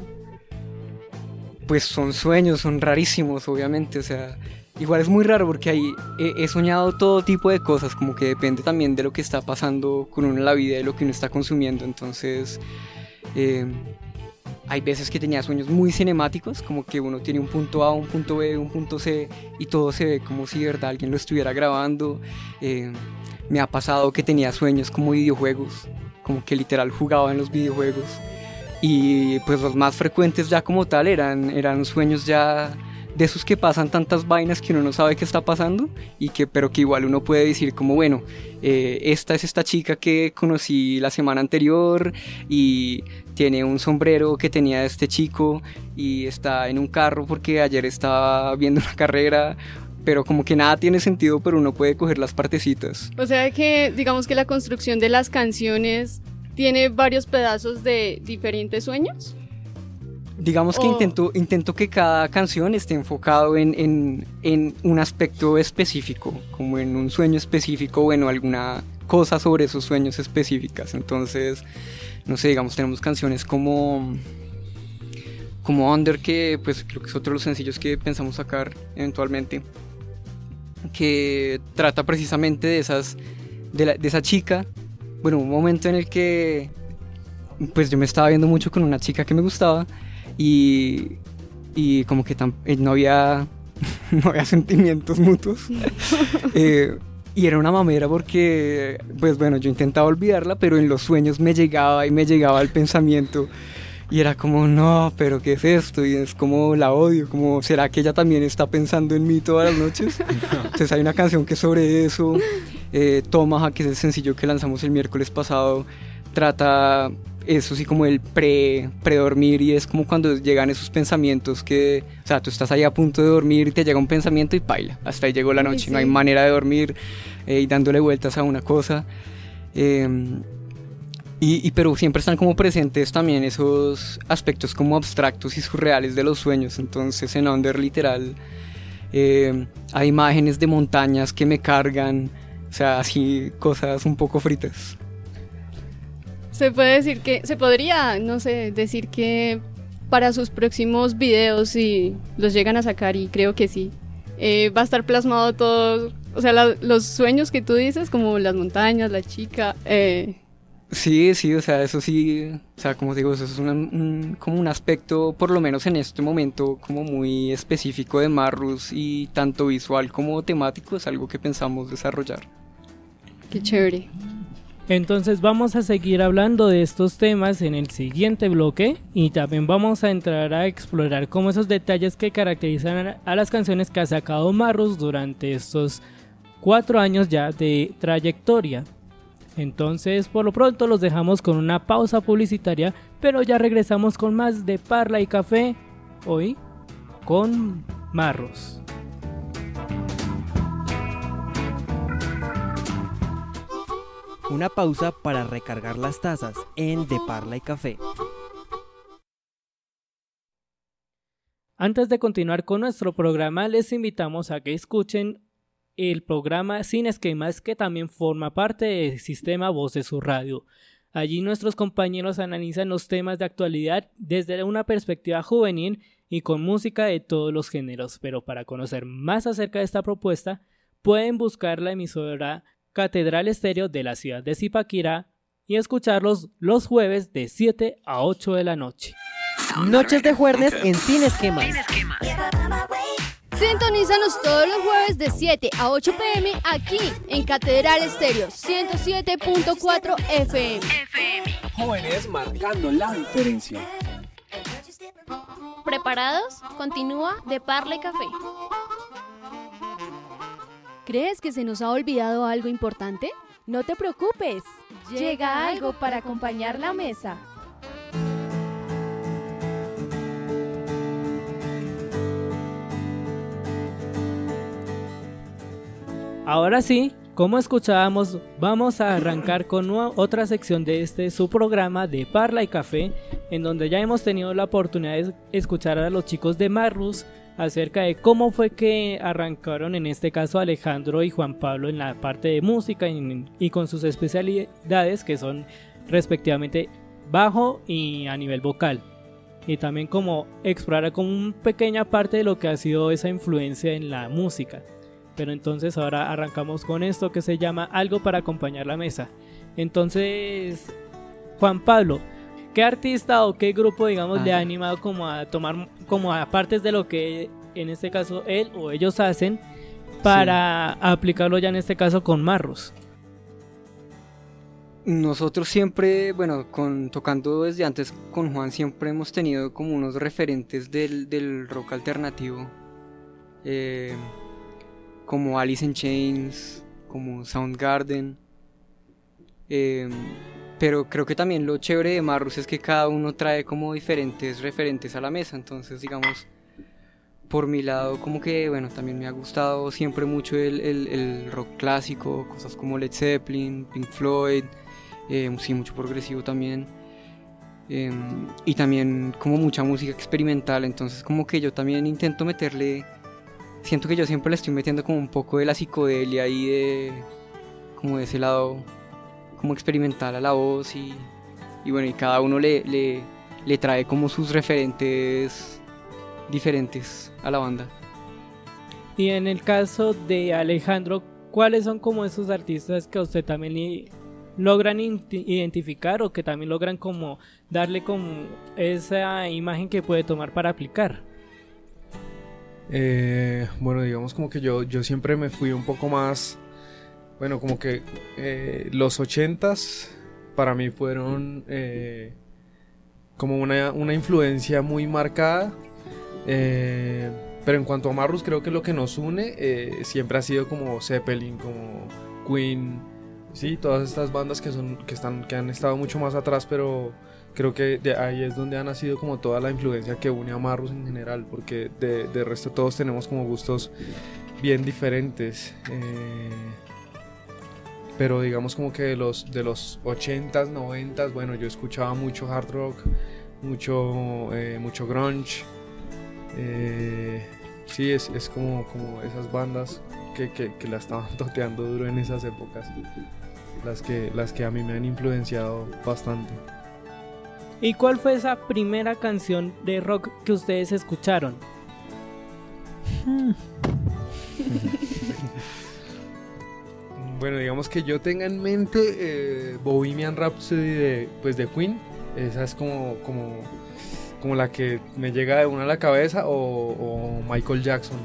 Pues son sueños, son rarísimos, obviamente. O sea, igual es muy raro porque ahí he, soñado todo tipo de cosas, como que depende también de lo que está pasando con uno en la vida, de lo que uno está consumiendo. Entonces, eh, hay veces que tenía sueños muy cinemáticos, como que uno tiene un punto A, un punto B, un punto C, y todo se ve como si de verdad alguien lo estuviera grabando. Eh, me ha pasado que tenía sueños como videojuegos, como que literal jugaba en los videojuegos. Y pues los más frecuentes ya como tal eran, eran sueños ya de esos que pasan tantas vainas que uno no sabe qué está pasando y que pero que igual uno puede decir como bueno eh, esta es esta chica que conocí la semana anterior y tiene un sombrero que tenía este chico y está en un carro porque ayer estaba viendo una carrera pero como que nada tiene sentido, pero uno puede coger las partecitas. O sea que digamos que la construcción de las canciones tiene varios pedazos de diferentes sueños. Digamos que intento, intento que cada canción esté enfocado en, en, en, un aspecto específico, como en un sueño específico o en alguna cosa sobre esos sueños específicas. Entonces, no sé, digamos, tenemos canciones como como Under, que pues creo que es otro de los sencillos que pensamos sacar eventualmente que trata precisamente de esas de, esa chica. Bueno un momento en el que pues yo me estaba viendo mucho con una chica que me gustaba y y como que eh, no había no había sentimientos mutuos. Eh, y era una mamera porque pues bueno yo intentaba olvidarla pero en los sueños me llegaba y me llegaba el pensamiento y era como, no, pero ¿qué es esto? Y es como la odio, como, ¿será que ella también está pensando en mí todas las noches? Entonces hay una canción que es sobre eso. Eh, Tomaha, que es el sencillo que lanzamos el miércoles pasado, trata eso sí como el pre, pre-dormir y es como cuando llegan esos pensamientos que, o sea, tú estás ahí a punto de dormir y te llega un pensamiento y baila, hasta ahí llegó la noche, no hay sí. manera de dormir eh, y dándole vueltas a una cosa. Eh, y, pero siempre están como presentes también esos aspectos como abstractos y surreales de los sueños, entonces en Under literal eh, hay imágenes de montañas que me cargan, o sea, así cosas un poco fritas. Se puede decir que, se podría, no sé, decir que para sus próximos videos, si los llegan a sacar, y creo que sí, eh, va a estar plasmado todo, o sea, la- los sueños que tú dices, como las montañas, la chica, eh, Sí, sí, o sea, eso sí, o sea, como digo, eso es un, un- como un aspecto, por lo menos en este momento, como muy específico de Marrus y tanto visual como temático es algo que pensamos desarrollar. qué chévere. Entonces vamos a seguir hablando de estos temas en el siguiente bloque y también vamos a entrar a explorar cómo esos detalles que caracterizan a- a las canciones que ha sacado Marrus durante estos cuatro años ya de trayectoria. Entonces por lo pronto los dejamos con una pausa publicitaria, pero ya regresamos con más de Parla y Café hoy con Marrus. Una pausa para recargar las tazas en De Parla y Café. Antes de continuar con nuestro programa, les invitamos a que escuchen el programa Sin Esquemas que también forma parte del sistema Voces Sur Radio. Allí nuestros compañeros analizan los temas de actualidad desde una perspectiva juvenil y con música de todos los géneros. Pero para conocer más acerca de esta propuesta, pueden buscar la emisora Catedral Estéreo de la ciudad de Zipaquirá y escucharlos los jueves de 7 a 8 de la noche. Noches de jueves en Sin Esquemas. Sintonízanos todos los jueves de 7 a 8 pm aquí en Catedral Estéreo 107.4 FM. Jóvenes marcando la diferencia. ¿Preparados? Continúa de Parla y Café. ¿Crees que se nos ha olvidado algo importante? No te preocupes, llega algo para acompañar la mesa. Ahora sí, como escuchábamos, vamos a arrancar con otra sección de este su programa de Parla y Café, en donde ya hemos tenido la oportunidad de escuchar a los chicos de Marrus acerca de cómo fue que arrancaron en este caso Alejandro y Juan Pablo en la parte de música y, y con sus especialidades que son respectivamente bajo y a nivel vocal. Y también como explorar como una pequeña parte de lo que ha sido esa influencia en la música. Pero entonces ahora arrancamos con esto que se llama algo para acompañar la mesa. Entonces, Juan Pablo, ¿qué artista o qué grupo, digamos, le ha animado como a tomar como a partes de lo que en este caso él o ellos hacen para aplicarlo ya en este caso con Marros? Nosotros siempre, bueno, con, tocando desde antes con Juan, siempre hemos tenido como unos referentes del, del rock alternativo. eh, como Alice in Chains, como Soundgarden. eh, pero creo que también lo chévere de Marrus es que cada uno trae como diferentes referentes a la mesa. Entonces, digamos, por mi lado, como que, bueno, también me ha gustado siempre mucho el, el- rock clásico, cosas como Led Zeppelin, Pink Floyd, eh, sí, mucho progresivo también. eh, y también como mucha música experimental, entonces como que yo también intento meterle, siento que yo siempre le estoy metiendo como un poco de la psicodelia y de, como de ese lado, como experimental a la voz y, bueno, y cada uno le, le, le trae como sus referentes diferentes a la banda. Y en el caso de Alejandro, ¿cuáles son como esos artistas que usted también logran identificar o que también logran como darle como esa imagen que puede tomar para aplicar? Eh, bueno, digamos como que yo, yo siempre me fui un poco más, bueno, como que eh, los ochentas para mí fueron eh, como una, una influencia muy marcada. eh, pero en cuanto a Marrus, creo que lo que nos une siempre ha sido como Zeppelin, como Queen, sí, todas estas bandas que son que están que han estado mucho más atrás, pero creo que de ahí es donde ha nacido como toda la influencia que une a Marrus en general, porque de, de resto todos tenemos como gustos bien diferentes. eh, pero digamos como que de los, de los 80s, 90s, bueno, yo escuchaba mucho hard rock, mucho, eh, mucho grunge. eh, sí, es, es como, como esas bandas que, que, que la estaban toteando duro en esas épocas. Las que, las que a mí me han influenciado bastante. ¿Y cuál fue esa primera canción de rock que ustedes escucharon? Bueno, digamos que yo tenga en mente eh, Bohemian Rhapsody de, pues de Queen. Esa es como, como, como la que me llega de una a la cabeza. O, o Michael Jackson,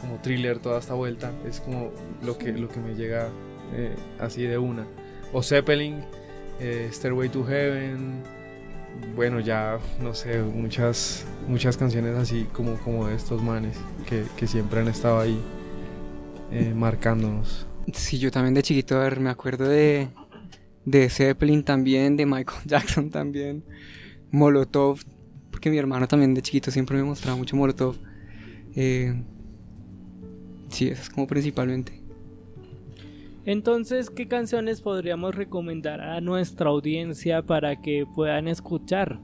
como thriller toda esta vuelta. Es como lo que, lo que me llega eh, así de una. O Zeppelin, eh, Stairway to Heaven. Bueno, ya no sé, muchas, muchas canciones así como, como de estos manes que, que siempre han estado ahí eh, marcándonos. Sí, yo también de chiquito, a ver, me acuerdo de, de Zeppelin también, de Michael Jackson también, Molotov, porque mi hermano también de chiquito siempre me mostraba mucho Molotov. Eh, sí, eso es como principalmente. Entonces, ¿qué canciones podríamos recomendar a nuestra audiencia para que puedan escuchar?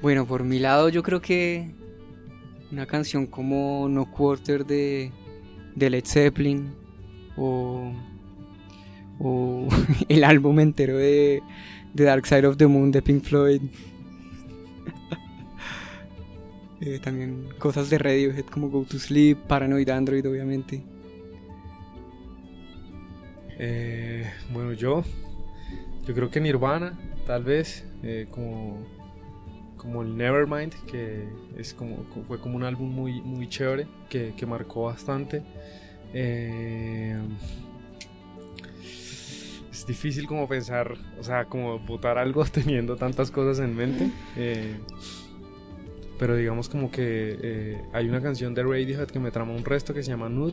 Bueno, por mi lado yo creo que una canción como No Quarter de, de Led Zeppelin o, o el álbum entero de, de Dark Side of the Moon de Pink Floyd. Eh, también cosas de Radiohead como Go to Sleep, Paranoid Android obviamente. Eh, bueno, yo, yo creo que Nirvana, tal vez, eh, como, como el Nevermind, que es como, fue como un álbum muy, muy chévere, que, que marcó bastante. Eh, es difícil como pensar, o sea, como votar algo teniendo tantas cosas en mente. eh, pero digamos como que hay una canción de Radiohead que me trama un resto que se llama Nude.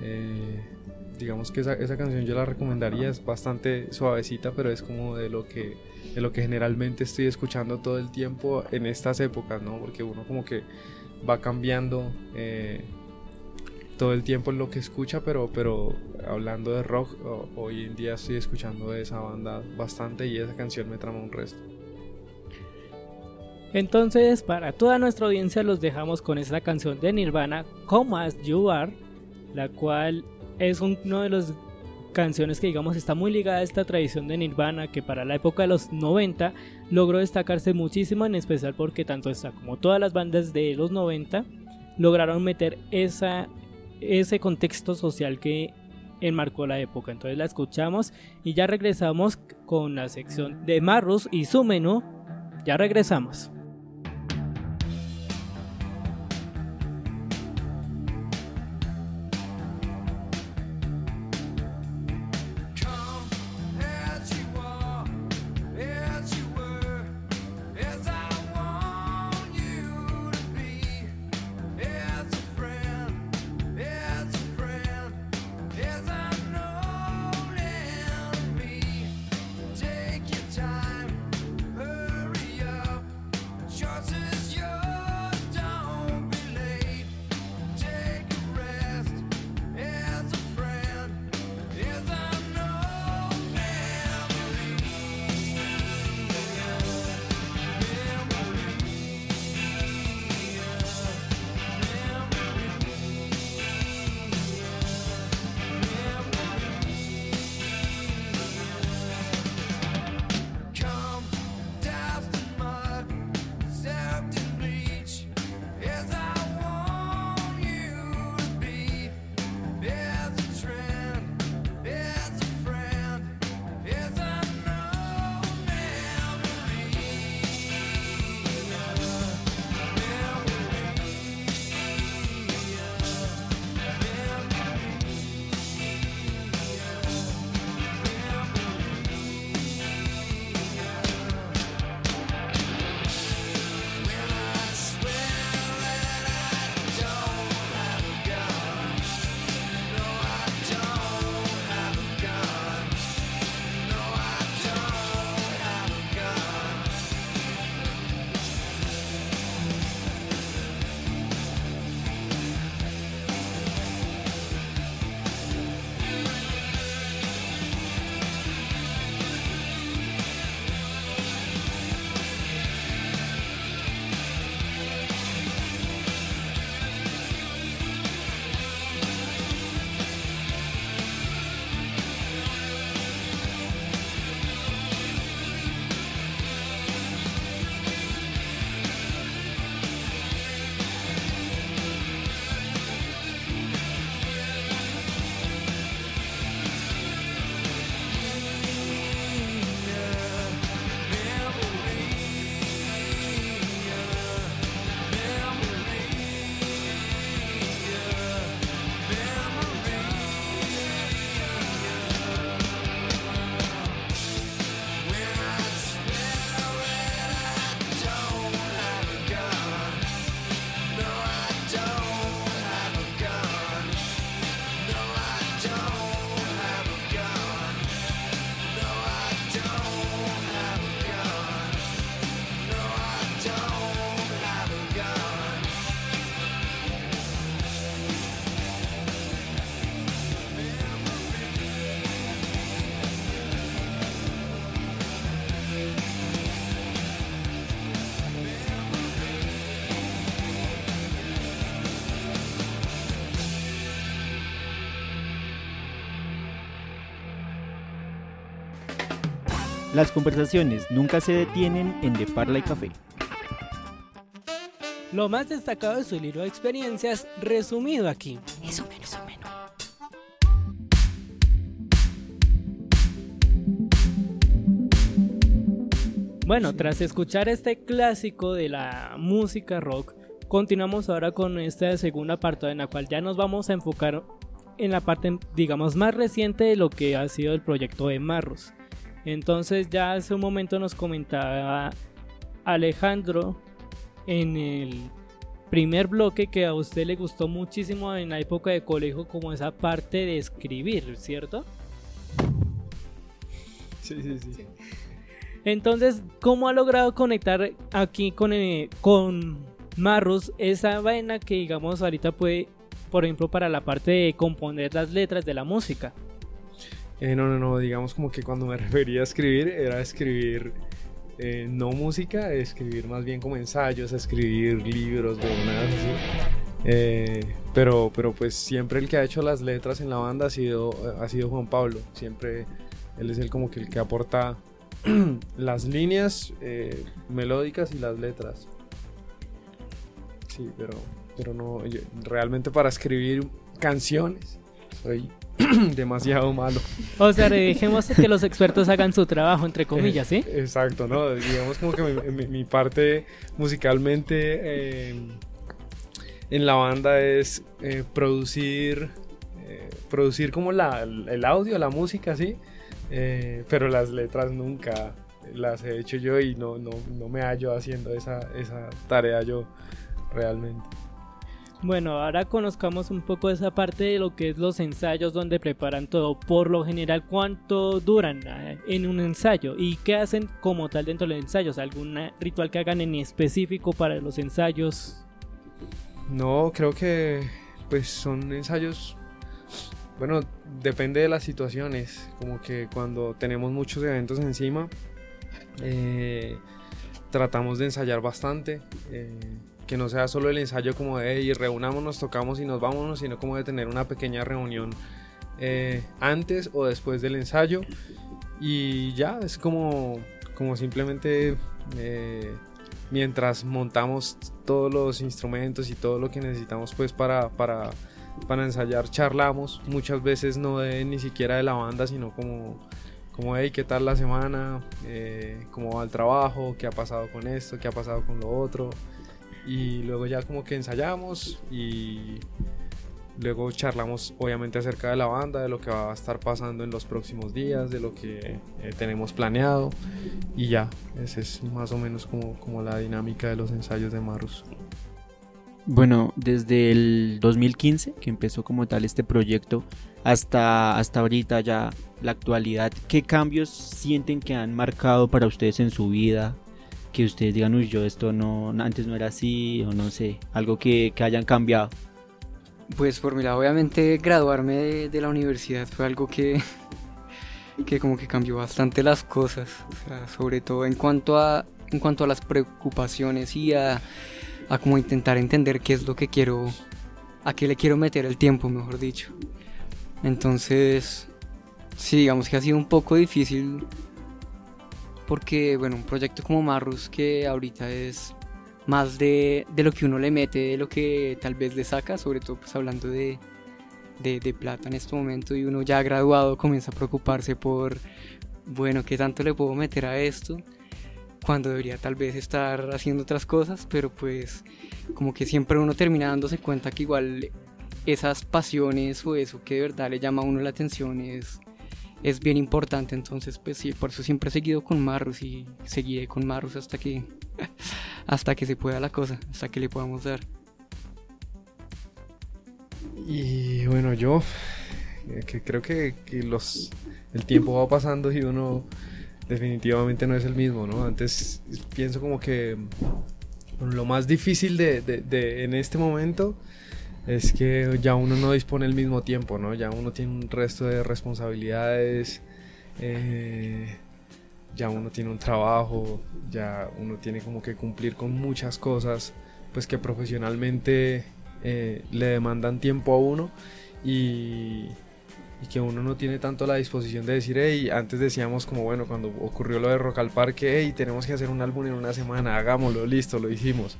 Eh, digamos que esa, esa canción yo la recomendaría, es bastante suavecita, pero es como de lo que de lo que generalmente estoy escuchando todo el tiempo en estas épocas, ¿no? Porque uno como que va cambiando eh, todo el tiempo en lo que escucha, pero, pero hablando de rock, hoy en día estoy escuchando de esa banda bastante y esa canción me trama un resto. Entonces, para toda nuestra audiencia los dejamos con esta canción de Nirvana, Come As You Are, la cual es un- uno de los canciones que digamos está muy ligada a esta tradición de Nirvana que para la época de los 90 logró destacarse muchísimo en especial porque tanto esta como todas las bandas de los 90 lograron meter ese contexto social que enmarcó la época. Entonces la escuchamos y ya regresamos con la sección de Marrus y su menú. Ya regresamos. Las conversaciones nunca se detienen en De Parla y Café. Lo más destacado de su libro de experiencias resumido aquí. Bueno, tras escuchar este clásico de la música rock, continuamos ahora con esta segunda parte en la cual ya nos vamos a enfocar en la parte, digamos, más reciente de lo que ha sido el proyecto de Marros. Entonces ya hace un momento nos comentaba Alejandro en el primer bloque que a usted le gustó muchísimo en la época de colegio como esa parte de escribir, ¿cierto? Sí, sí, sí. Entonces, ¿cómo ha logrado conectar aquí con, eh, con Marrus esa vaina que digamos ahorita puede, por ejemplo, para la parte de componer las letras de la música? Eh, no, no, no, digamos como que cuando me refería a escribir era escribir eh, no música, escribir más bien como ensayos, escribir libros, de así. pero, pero pues siempre el que ha hecho las letras en la banda ha sido, ha sido Juan Pablo. Siempre él es el como que el que aporta las líneas eh, melódicas y las letras. Sí, pero, pero no, realmente para escribir canciones soy demasiado malo. O sea, dejemos que los expertos hagan su trabajo, entre comillas, ¿sí? Exacto, ¿no? Digamos como que mi, parte musicalmente em, en la banda es eh, producir, eh, producir como la, el audio, la música, ¿sí? Eh, pero las letras nunca las he hecho yo y no, no, no me hallo haciendo esa, esa tarea yo realmente. Bueno, ahora conozcamos un poco esa parte de lo que es los ensayos donde preparan todo. Por lo general, ¿cuánto duran eh, en un ensayo? ¿Y qué hacen como tal dentro de los ensayos? ¿Algún ritual que hagan en específico para los ensayos? No, creo que pues son ensayos bueno, depende de las situaciones, como que cuando tenemos muchos eventos encima, eh, tratamos de ensayar bastante, eh, que no sea solo el ensayo como de y reunámonos, tocamos y nos vámonos, sino como de tener una pequeña reunión eh, antes o después del ensayo y ya, es como, como simplemente mientras montamos todos los instrumentos y todo lo que necesitamos pues para, para para ensayar charlamos, muchas veces no de ni siquiera de la banda, sino como, como hey, ¿qué tal la semana? Eh, ¿Cómo va el trabajo? ¿Qué ha pasado con esto? ¿Qué ha pasado con lo otro? Y luego ya como que ensayamos y luego charlamos obviamente acerca de la banda, de lo que va a estar pasando en los próximos días, de lo que eh, tenemos planeado y ya, esa es más o menos como, como la dinámica de los ensayos de Marus. Bueno, desde el 2015 que empezó como tal este proyecto hasta, hasta ahorita ya la actualidad, ¿qué cambios sienten que han marcado para ustedes en su vida? Que ustedes digan, uy, yo esto no, antes no era así, o no sé, algo que, hayan cambiado. Pues por mi lado, obviamente graduarme de, de la universidad fue algo que, que como que cambió bastante las cosas, sobre todo en cuanto a, en cuanto a las preocupaciones y a a como intentar entender qué es lo que quiero, a qué le quiero meter el tiempo, mejor dicho. Entonces, sí, digamos que ha sido un poco difícil porque, bueno, un proyecto como Marrus que ahorita es más de, de, lo que uno le mete, de lo que tal vez le saca, sobre todo pues hablando de, de, plata en este momento y uno ya graduado comienza a preocuparse por, bueno, ¿qué tanto le puedo meter a esto? cuando debería tal vez estar haciendo otras cosas, pero pues como que siempre uno termina dándose cuenta que igual esas pasiones o eso que de verdad le llama a uno la atención es, es bien importante, entonces pues sí, por eso siempre he seguido con Marrus y seguiré con Marrus hasta que, hasta que se pueda la cosa, hasta que le podamos dar. Y bueno, yo eh, que creo que, los, el tiempo va pasando y uno definitivamente no es el mismo, ¿no? Antes pienso como que lo más difícil de, de, en este momento es que ya uno no dispone el mismo tiempo, ¿no? Ya uno tiene un resto de responsabilidades, eh, ya uno tiene un trabajo, ya uno tiene como que cumplir con muchas cosas, pues que profesionalmente eh, le demandan tiempo a uno y que uno no tiene tanto la disposición de decir, hey, antes decíamos como, bueno, cuando ocurrió lo de Rock al Parque, hey, tenemos que hacer un álbum en una semana, hagámoslo, listo, lo hicimos.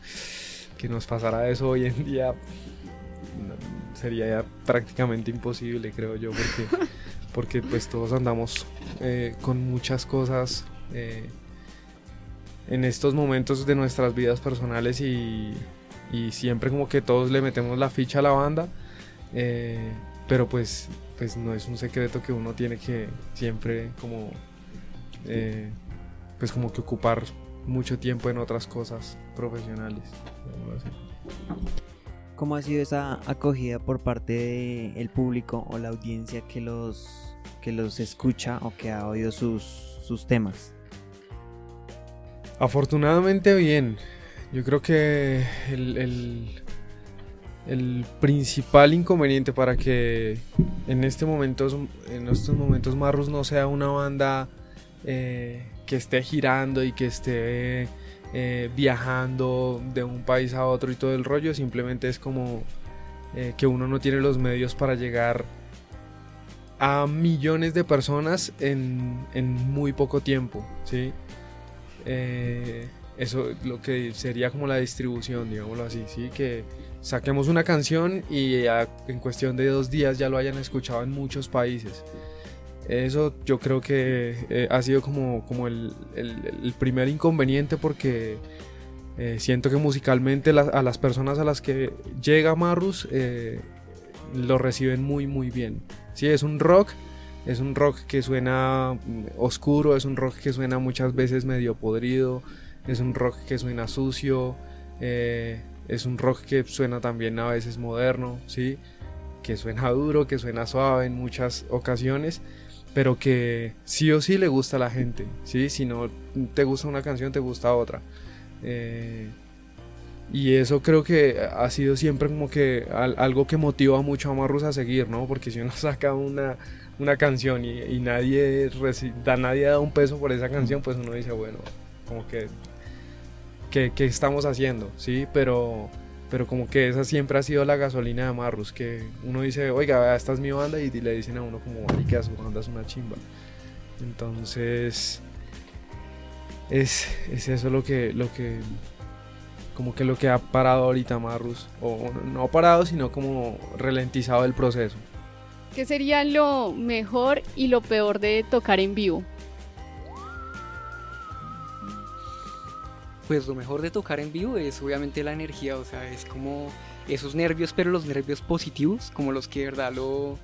Que nos pasara eso hoy en día sería ya prácticamente imposible, creo yo, porque, porque pues todos andamos eh, con muchas cosas eh, en estos momentos de nuestras vidas personales y, y, siempre como que todos le metemos la ficha a la banda, eh, pero pues pues no es un secreto que uno tiene que siempre como pues como que ocupar mucho tiempo en otras cosas profesionales. ¿Cómo ha sido esa acogida por parte del público o la audiencia que los, que los escucha o que ha oído sus, sus temas? Afortunadamente bien. Yo creo que el el principal inconveniente para que en este momento en estos momentos Marrus no sea una banda eh, que esté girando y que esté eh, viajando de un país a otro y todo el rollo simplemente es como eh, que uno no tiene los medios para llegar a millones de personas en, en muy poco tiempo ¿sí? eso lo que sería como la distribución digámoslo así sí que saquemos una canción y en cuestión de dos días ya lo hayan escuchado en muchos países. Eso yo creo que eh, ha sido como, como el, primer inconveniente porque eh, siento que musicalmente a las personas a las que llega Marrus eh, lo reciben muy muy bien. Sí, es un rock, es un rock que suena oscuro, es un rock que suena muchas veces medio podrido, es un rock que suena sucio. Es un rock que suena también a veces moderno, ¿sí? Que suena duro, que suena suave en muchas ocasiones, pero que sí o sí le gusta a la gente, ¿sí? Si no te gusta una canción, te gusta otra. Eh, y eso creo que ha sido siempre como que algo que motiva mucho a Marrus a seguir, ¿no? Porque si uno saca una, una canción y, nadie, da, nadie da un peso por esa canción, pues uno dice, bueno, como que qué, estamos haciendo, ¿sí? Pero, pero como que esa siempre ha sido la gasolina de Marrus, que uno dice, oiga, esta es mi banda y le dicen a uno como, que su banda es una chimba. Entonces, es, es, eso lo que, lo que, como que lo que ha parado ahorita Marrus, o no parado, sino como ralentizado el proceso. ¿Qué sería lo mejor y lo peor de tocar en vivo? Pues lo mejor de tocar en vivo es obviamente la energía, o sea, es como esos nervios, pero los nervios positivos, como los que de verdad lo,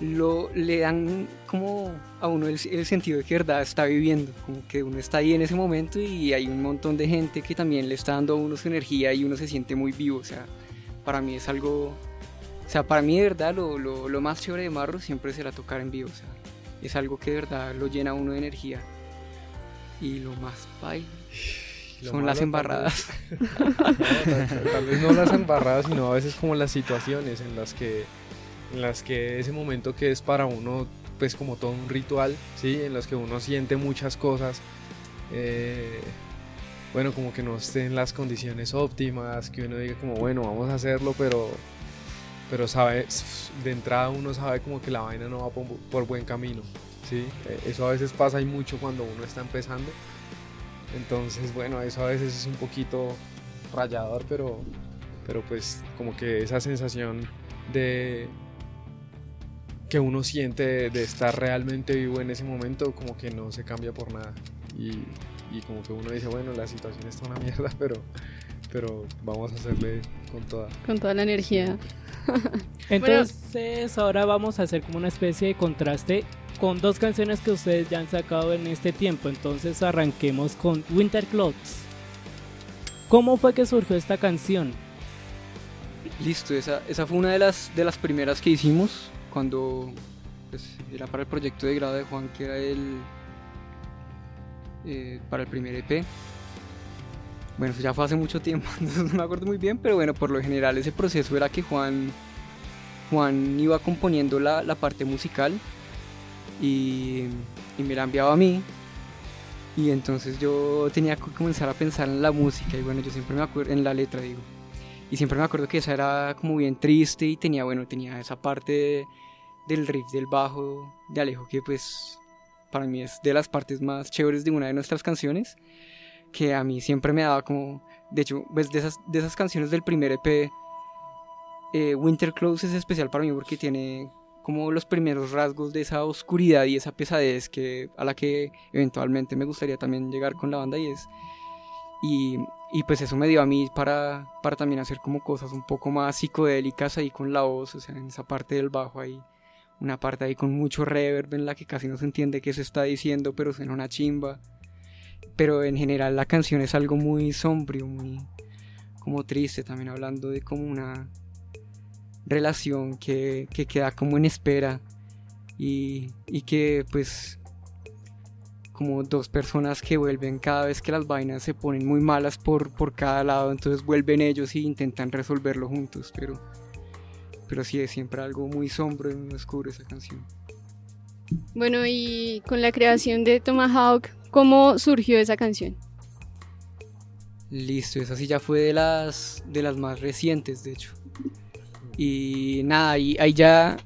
lo le dan como a uno el, sentido de que de verdad está viviendo, como que uno está ahí en ese momento y hay un montón de gente que también le está dando a uno su energía y uno se siente muy vivo, o sea, para mí es algo, o sea, para mí de verdad lo, lo, lo más chévere de Marro siempre será tocar en vivo, o sea, es algo que de verdad lo llena a uno de energía. Y lo más baile son las embarradas. Tal vez, no las embarradas, sino a veces como las situaciones en las que en las que ese momento que es para uno pues como todo un ritual, ¿sí? En los que uno siente muchas cosas. Eh, bueno, como que no estén las condiciones óptimas, que uno diga como, bueno, vamos a hacerlo, pero, pero sabe, de entrada uno sabe como que la vaina no va por, por buen camino, ¿sí? Eh, eso a veces pasa y mucho cuando uno está empezando entonces, bueno, eso a veces es un poquito rayador, pero, pero pues como que esa sensación de que uno siente de, estar realmente vivo en ese momento, como que no se cambia por nada. Y, y como que uno dice, bueno, la situación está una mierda, pero, pero vamos a hacerle con toda. Con toda la energía. Entonces, ahora vamos a hacer como una especie de contraste con dos canciones que ustedes ya han sacado en este tiempo. Entonces arranquemos con Winter Clothes. ¿Cómo fue que surgió esta canción? Listo, esa, esa fue una de las, de las primeras que hicimos cuando pues, era para el proyecto de grado de Juan, que era el eh, para el primer EP. Bueno, ya fue hace mucho tiempo, no me acuerdo muy bien, pero bueno, por lo general ese proceso era que Juan, Juan iba componiendo la, la parte musical y, me la enviaba a mí. Y entonces yo tenía que comenzar a pensar en la música y bueno, yo siempre me acuerdo, en la letra digo. Y siempre me acuerdo que esa era como bien triste y tenía, bueno, tenía esa parte del riff del bajo de Alejo, que pues para mí es de las partes más chéveres de una de nuestras canciones, que a mí siempre me daba como, de hecho, pues de esas, de esas canciones del primer EP, eh, Winter Close es especial para mí porque tiene como los primeros rasgos de esa oscuridad y esa pesadez que a la que eventualmente me gustaría también llegar con la banda y es y, y pues eso me dio a mí para, para también hacer como cosas un poco más psicodélicas ahí con la voz, o sea, en esa parte del bajo ahí, una parte ahí con mucho reverb en la que casi no se entiende qué se está diciendo, pero suena una chimba. Pero en general la canción es algo muy sombrío, muy como triste, también hablando de como una relación que, que queda como en espera y, y que pues como dos personas que vuelven cada vez que las vainas se ponen muy malas por, por cada lado, entonces vuelven ellos y intentan resolverlo juntos, pero, pero sí es siempre algo muy sombro y muy oscuro esa canción. Bueno, y con la creación de Tomahawk, ¿cómo surgió esa canción? Listo, esa sí ya fue de las, de las más recientes, de hecho. Y nada, ahí, ahí ya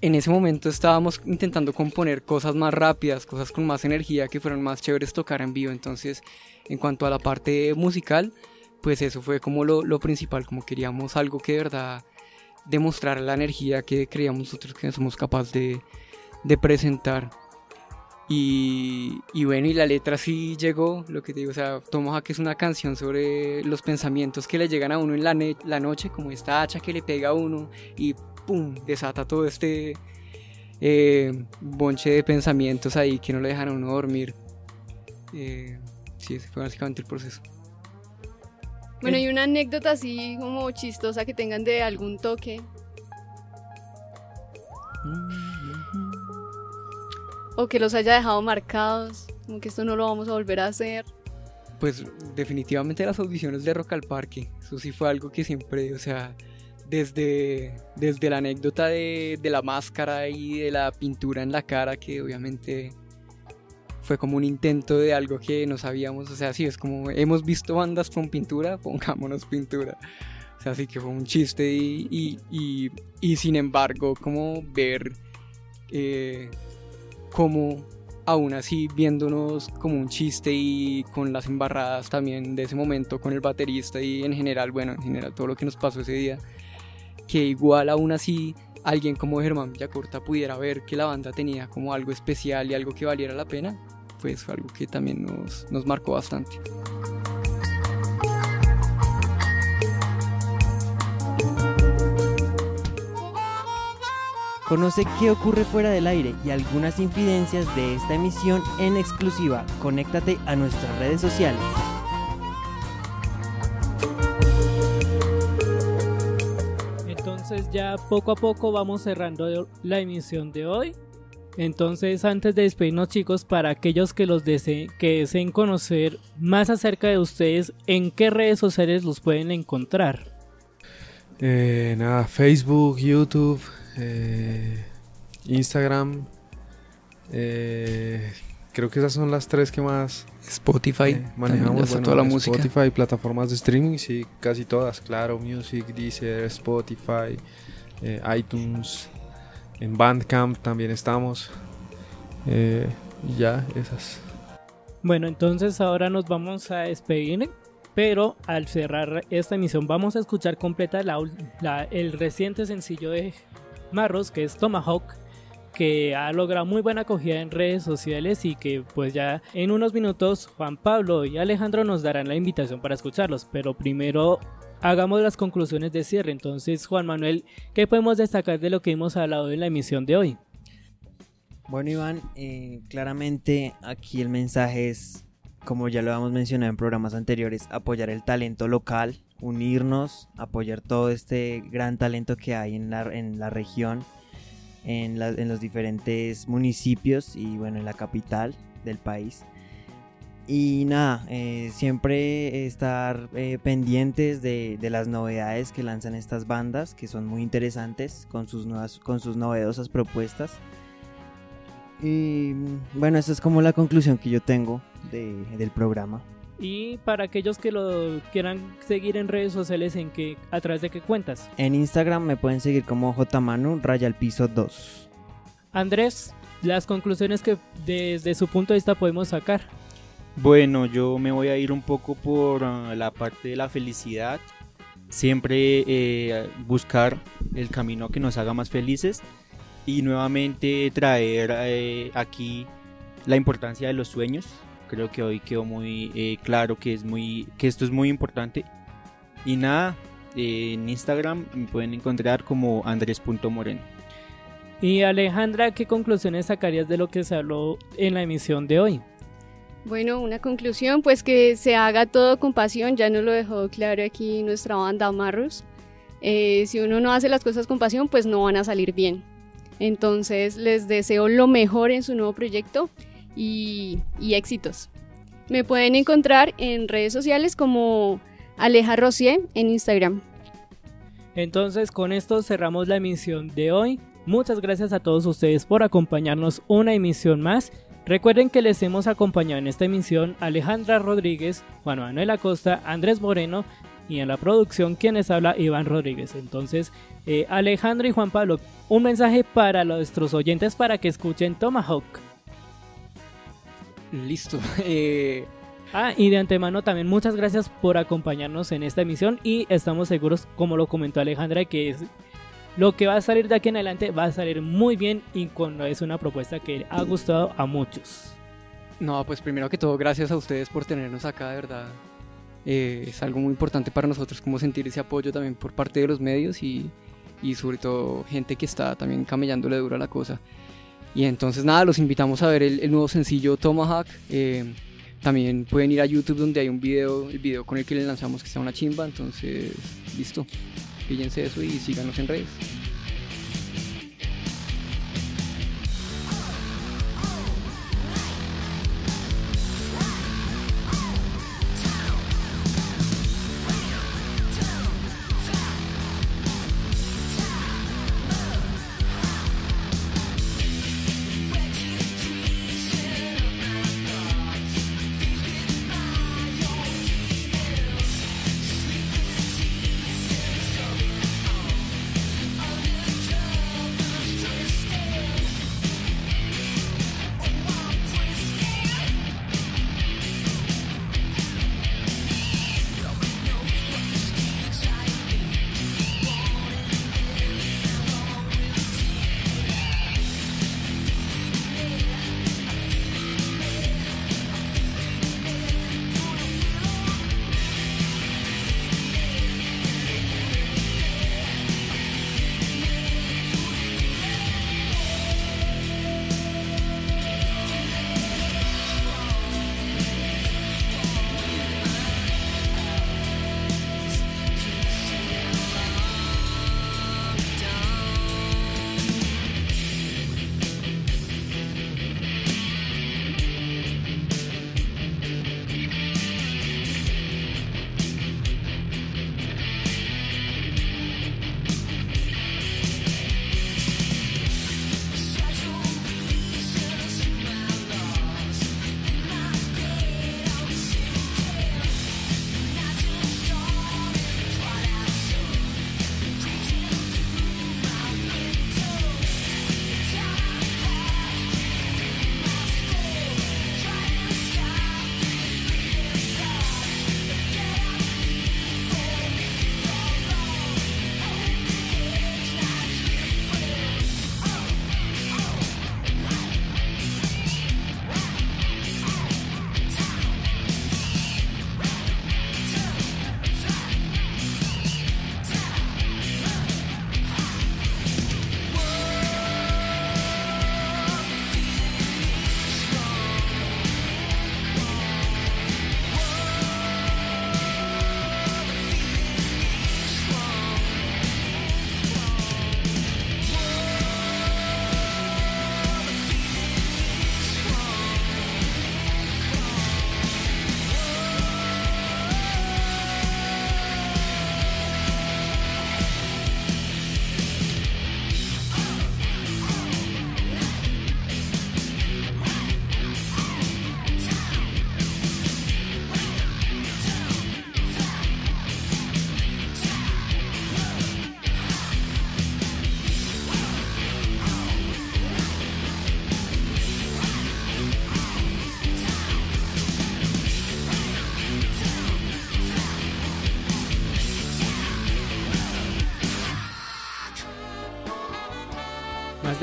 en ese momento estábamos intentando componer cosas más rápidas, cosas con más energía que fueran más chéveres tocar en vivo. Entonces, en cuanto a la parte musical, pues eso fue como lo, lo principal, como queríamos algo que de verdad demostrar la energía que creíamos nosotros que somos capaces de, de presentar. Y, y, bueno, y la letra sí llegó, lo que te digo, o sea, Tomahawk es una canción sobre los pensamientos que le llegan a uno en la, la noche, como esta hacha que le pega a uno y pum, desata todo este eh, bonche de pensamientos ahí que no le dejan a uno dormir. Eh, sí, ese fue básicamente el proceso. Bueno, y una anécdota así como chistosa que tengan de algún toque. O que los haya dejado marcados, como que esto no lo vamos a volver a hacer. Pues definitivamente las audiciones de Rock al Parque, eso sí fue algo que siempre, o sea, desde, desde la anécdota de, de, la máscara y de la pintura en la cara, que obviamente fue como un intento de algo que no sabíamos, o sea, sí, es como hemos visto bandas con pintura, pongámonos pintura. O sea, sí que fue un chiste y, y, y, y sin embargo, como ver eh, cómo aún así viéndonos como un chiste y con las embarradas también de ese momento con el baterista y en general, bueno, en general todo lo que nos pasó ese día, que igual aún así alguien como Germán Villacorta pudiera ver que la banda tenía como algo especial y algo que valiera la pena, pues fue algo que también nos, nos marcó bastante. Conoce qué ocurre fuera del aire y algunas infidencias de esta emisión en exclusiva. Conéctate a nuestras redes sociales. Entonces ya poco a poco vamos cerrando la emisión de hoy. Entonces antes de despedirnos chicos, para aquellos que los deseen, que deseen conocer más acerca de ustedes, ¿en qué redes sociales los pueden encontrar? Eh, nada, Facebook, YouTube, eh, Instagram. Eh, creo que esas son las tres que más Spotify eh, manejamos. Bueno, toda la música. Spotify, plataformas de streaming, sí, casi todas. Claro, Music, Deezer, Spotify, eh, iTunes, en Bandcamp también estamos. Eh, y ya, esas. Bueno, entonces ahora nos vamos a despedir. Pero al cerrar esta emisión vamos a escuchar completa la, la, el reciente sencillo de Marros, que es Tomahawk, que ha logrado muy buena acogida en redes sociales y que pues ya en unos minutos Juan Pablo y Alejandro nos darán la invitación para escucharlos. Pero primero hagamos las conclusiones de cierre. Entonces, Juan Manuel, ¿qué podemos destacar de lo que hemos hablado en la emisión de hoy? Bueno, Iván, eh, claramente aquí el mensaje es como ya lo hemos mencionado en programas anteriores, apoyar el talento local, unirnos, apoyar todo este gran talento que hay en la, en la región, en, los diferentes municipios y bueno, en la capital del país. Y nada, eh, siempre estar eh, pendientes de, las novedades que lanzan estas bandas, que son muy interesantes con sus, nuevas, con sus novedosas propuestas. Y bueno, esa es como la conclusión que yo tengo de, del programa. Y para aquellos que lo quieran seguir en redes sociales, ¿en qué, ¿a través de qué cuentas? En Instagram me pueden seguir como jmanu raya al piso 2. Andrés, las conclusiones que desde su punto de vista podemos sacar. Bueno, yo me voy a ir un poco por uh, la parte de la felicidad. Siempre eh, buscar el camino que nos haga más felices y nuevamente traer eh, aquí la importancia de los sueños. Creo que hoy quedó muy eh, claro que, es muy, que esto es muy importante. Y nada, en Instagram me pueden encontrar como andrés.moreno. Y Alejandra, ¿qué conclusiones sacarías de lo que se habló en la emisión de hoy? Bueno, una conclusión, pues que se haga todo con pasión, ya nos lo dejó claro aquí nuestra banda Marrus. Eh, si uno no hace las cosas con pasión, pues no van a salir bien. Entonces les deseo lo mejor en su nuevo proyecto y, y éxitos. Me pueden encontrar en redes sociales como Aleja Rosier en Instagram. Entonces con esto cerramos la emisión de hoy. Muchas gracias a todos ustedes por acompañarnos una emisión más. Recuerden que les hemos acompañado en esta emisión Alejandra Rodríguez, Juan Manuel Acosta, Andrés Moreno y en la producción quienes habla Iván Rodríguez. Entonces, eh, Alejandro y Juan Pablo, un mensaje para nuestros oyentes para que escuchen Tomahawk. Listo. Eh, Ah, y de antemano también muchas gracias por acompañarnos en esta emisión y estamos seguros, como lo comentó Alejandra, que es lo que va a salir de aquí en adelante va a salir muy bien y cuando es una propuesta que ha gustado a muchos. No, pues primero que todo, gracias a ustedes por tenernos acá, de verdad. Eh, es algo muy importante para nosotros como sentir ese apoyo también por parte de los medios y, y sobre todo gente que está también camellándole dura la cosa. Y entonces nada, los invitamos a ver el, nuevo sencillo Tomahawk. Eh, también pueden ir a YouTube donde hay un video, el video con el que les lanzamos que está una chimba. Entonces, listo. Fíjense eso y síganos en redes.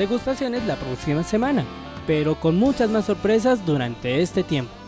Degustaciones la próxima semana, pero con muchas más sorpresas durante este tiempo.